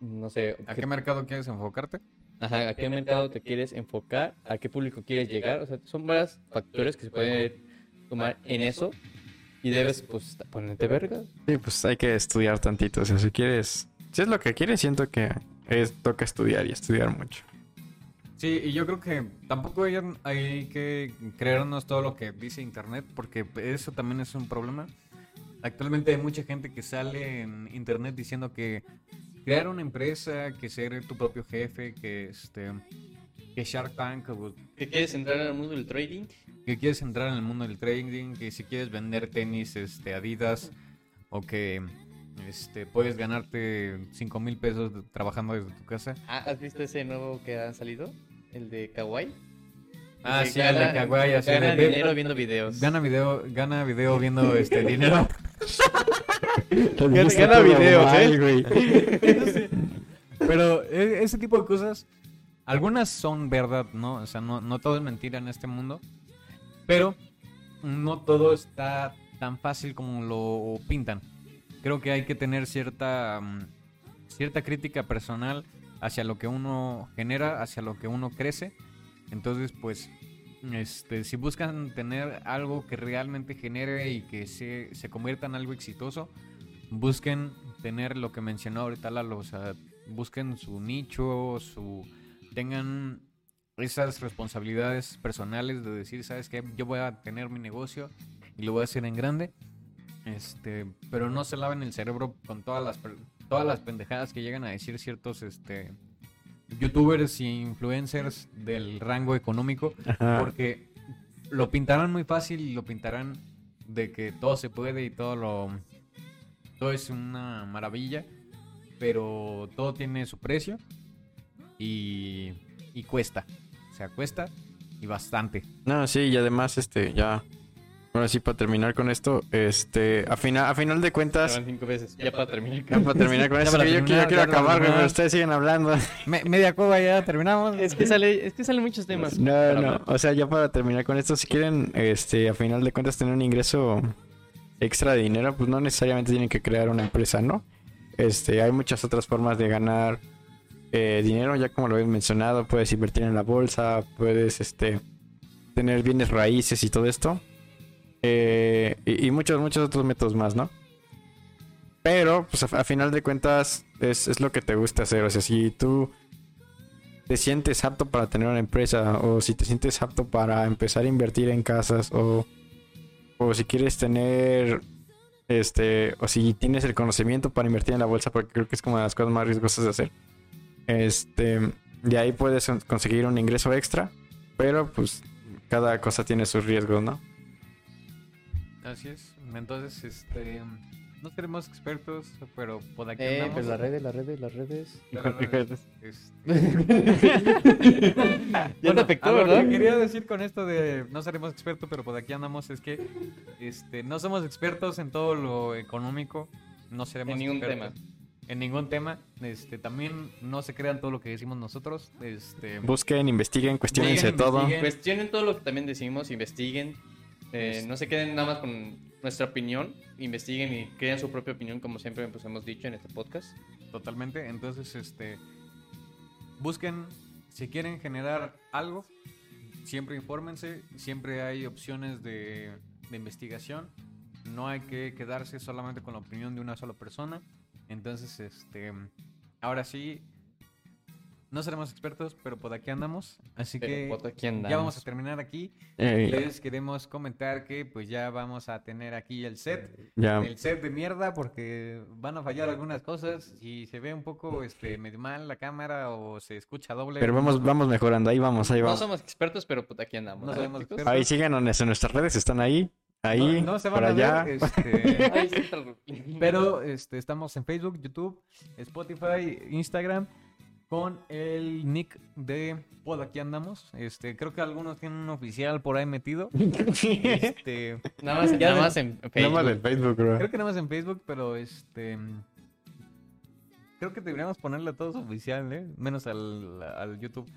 no sé, ¿A qué mercado quieres enfocarte? ajá, a qué mercado te quieres enfocar, a qué público quieres llegar, o sea, son varios factores que se pueden tomar en eso y debes, pues, ponerte verga. Sí, pues hay que estudiar tantito. O sea, si quieres, si es lo que quieres, siento que es, toca estudiar y estudiar mucho. Sí, y yo creo que tampoco hay, hay que creernos todo lo que dice internet, porque eso también es un problema. Actualmente hay mucha gente que sale en internet diciendo que crear una empresa, que ser tu propio jefe, que este que Shark Tank, o ¿Te quieres entrar al mundo del trading? que quieres entrar en el mundo del trading, que si quieres vender tenis este Adidas o que este puedes ganarte 5 mil pesos trabajando desde tu casa. Ah, ¿has visto ese nuevo que ha salido? El de Kawaii. Ah, sí, el de Kawaii, así gana de- dinero viendo videos. Gana video, gana video viendo este dinero. <laughs> Gana- gana videos, ¿eh? <laughs> Pero e- ese tipo de cosas, algunas son verdad, ¿no? O sea, no, no todo es mentira en este mundo. Pero no todo está tan fácil como lo pintan. Creo que hay que tener cierta, mm, cierta crítica personal hacia lo que uno genera, hacia lo que uno crece. Entonces, pues, este, si buscan tener algo que realmente genere y que se, se convierta en algo exitoso, busquen tener lo que mencionó ahorita Lalo, o busquen su nicho, su tengan esas responsabilidades personales de decir, ¿sabes qué? Yo voy a tener mi negocio y lo voy a hacer en grande. Este, pero no se laven el cerebro con todas las todas las pendejadas que llegan a decir ciertos este youtubers y influencers del rango económico Ajá. porque lo pintarán muy fácil y lo pintarán de que todo se puede y todo lo todo es una maravilla, pero todo tiene su precio y, y cuesta. O sea, cuesta y bastante. No, sí, y además, este, ya. Ahora sí, para terminar con esto, este, a final, a final de cuentas, Van cinco veces. Ya para terminar. ya para terminar con <laughs> esto, para yo, terminar, yo quiero acabar, güey, pero ustedes siguen hablando. <laughs> media cuba ya terminamos. Es que sale, es que salen muchos temas. No, no, hablar. o sea, ya para terminar con esto, si quieren, este, a final de cuentas tener un ingreso extra de dinero, pues no necesariamente tienen que crear una empresa, ¿no? Este, hay muchas otras formas de ganar eh, dinero, ya como lo habéis mencionado, puedes invertir en la bolsa, puedes, este, tener bienes raíces y todo esto. Eh, y, muchos, muchos otros métodos más, ¿no? Pero, pues a, a final de cuentas, es, es lo que te gusta hacer. O sea, si tú te sientes apto para tener una empresa, o si te sientes apto para empezar a invertir en casas, o, o si quieres tener, este, o si tienes el conocimiento para invertir en la bolsa, porque creo que es como de las cosas más riesgosas de hacer. Este, de ahí puedes conseguir un ingreso extra, pero pues cada cosa tiene sus riesgos, ¿no? Así es. Entonces, este no seremos expertos, pero por aquí Eh, andamos. pues las redes, las redes, las redes. <laughs> Las redes, este, <laughs> ya te Bueno, afectó, a lo ¿verdad? que quería decir con esto de no seremos expertos, pero por aquí andamos, es que este, no somos expertos en todo lo económico. No seremos En ningún expertos En ningún tema. Este, también no se crean todo lo que decimos nosotros. Este, Busquen, investiguen, cuestionense Investiguen, todo. investiguen. Cuestionen todo lo que también decimos, investiguen. Eh, no se queden nada más con nuestra opinión, investiguen y creen su propia opinión, como siempre pues, hemos dicho en este podcast. totalmente. Entonces, este, busquen, si quieren generar algo, siempre infórmense. Siempre hay opciones de, de investigación. No hay que quedarse solamente con la opinión de una sola persona. Entonces, este, ahora sí, No seremos expertos, pero por aquí andamos. Así Pero, que ¿quién ya vamos a terminar aquí. Eh, Les queremos comentar que pues ya vamos a tener aquí el set. ya. El set de mierda porque van a fallar algunas cosas. Si se ve un poco este medio mal la cámara o se escucha doble. Pero vamos, vamos mejorando. Ahí vamos, ahí No vamos. somos expertos, pero puta, aquí andamos. No ¿eh, somos expertos. Ahí síganos en nuestras redes, están ahí. Ahí, no, no se van por a allá. ver, este, <laughs> Pero este, estamos en Facebook, YouTube, Spotify, Instagram con el nick de Pod aquí andamos. Este, creo que algunos tienen un oficial por ahí metido. <laughs> Este, Nada más, nada más en Nada Facebook. más de Facebook, bro. creo que nada más en Facebook, pero este creo que deberíamos ponerle a todos oficial, ¿eh? Menos al, al YouTube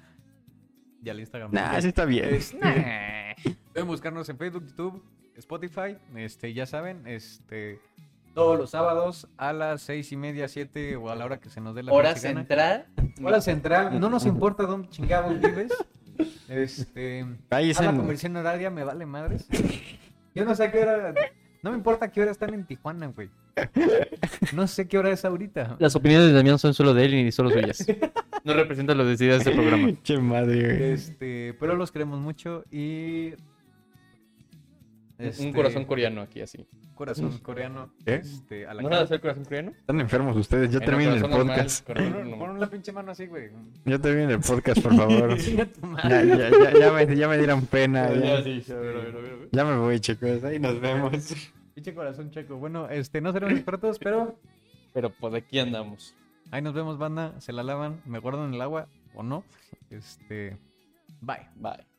y al Instagram. Nah, sí está bien. este, <laughs> Pueden buscarnos en Facebook, YouTube, Spotify, este, ya saben, este, todos los sábados a las seis y media, siete o a la hora que se nos dé la Hora gana. central. Hora central, no nos importa dónde chingados vives. Este, Ahí es a la conversión horaria me vale madres. Yo no sé a qué hora, no me importa qué hora están en Tijuana, güey. No sé qué hora es ahorita. Las opiniones de Damián son solo de él y solo suyas. <laughs> No representan las decisiones de este programa. Che madre, güey. Este, pero los queremos mucho y Un este, corazón coreano aquí, así. corazón coreano. ¿Qué? Este, a la ¿No cara. era hacer corazón coreano? Están enfermos ustedes. Ya En terminen el podcast. Pon, normal. pon la pinche mano así, güey. Ya terminen el podcast, por favor. <laughs> Ya, ya, ya, ya me, ya me dieron pena. Sí, a a a ya me voy, chicos. Ahí nos vemos. Pinche corazón checo. Bueno, este, no seremos expertos, pero Pero pues aquí andamos. ahí nos vemos, banda. Se la lavan, me guardan el agua o no. Este, bye. Bye.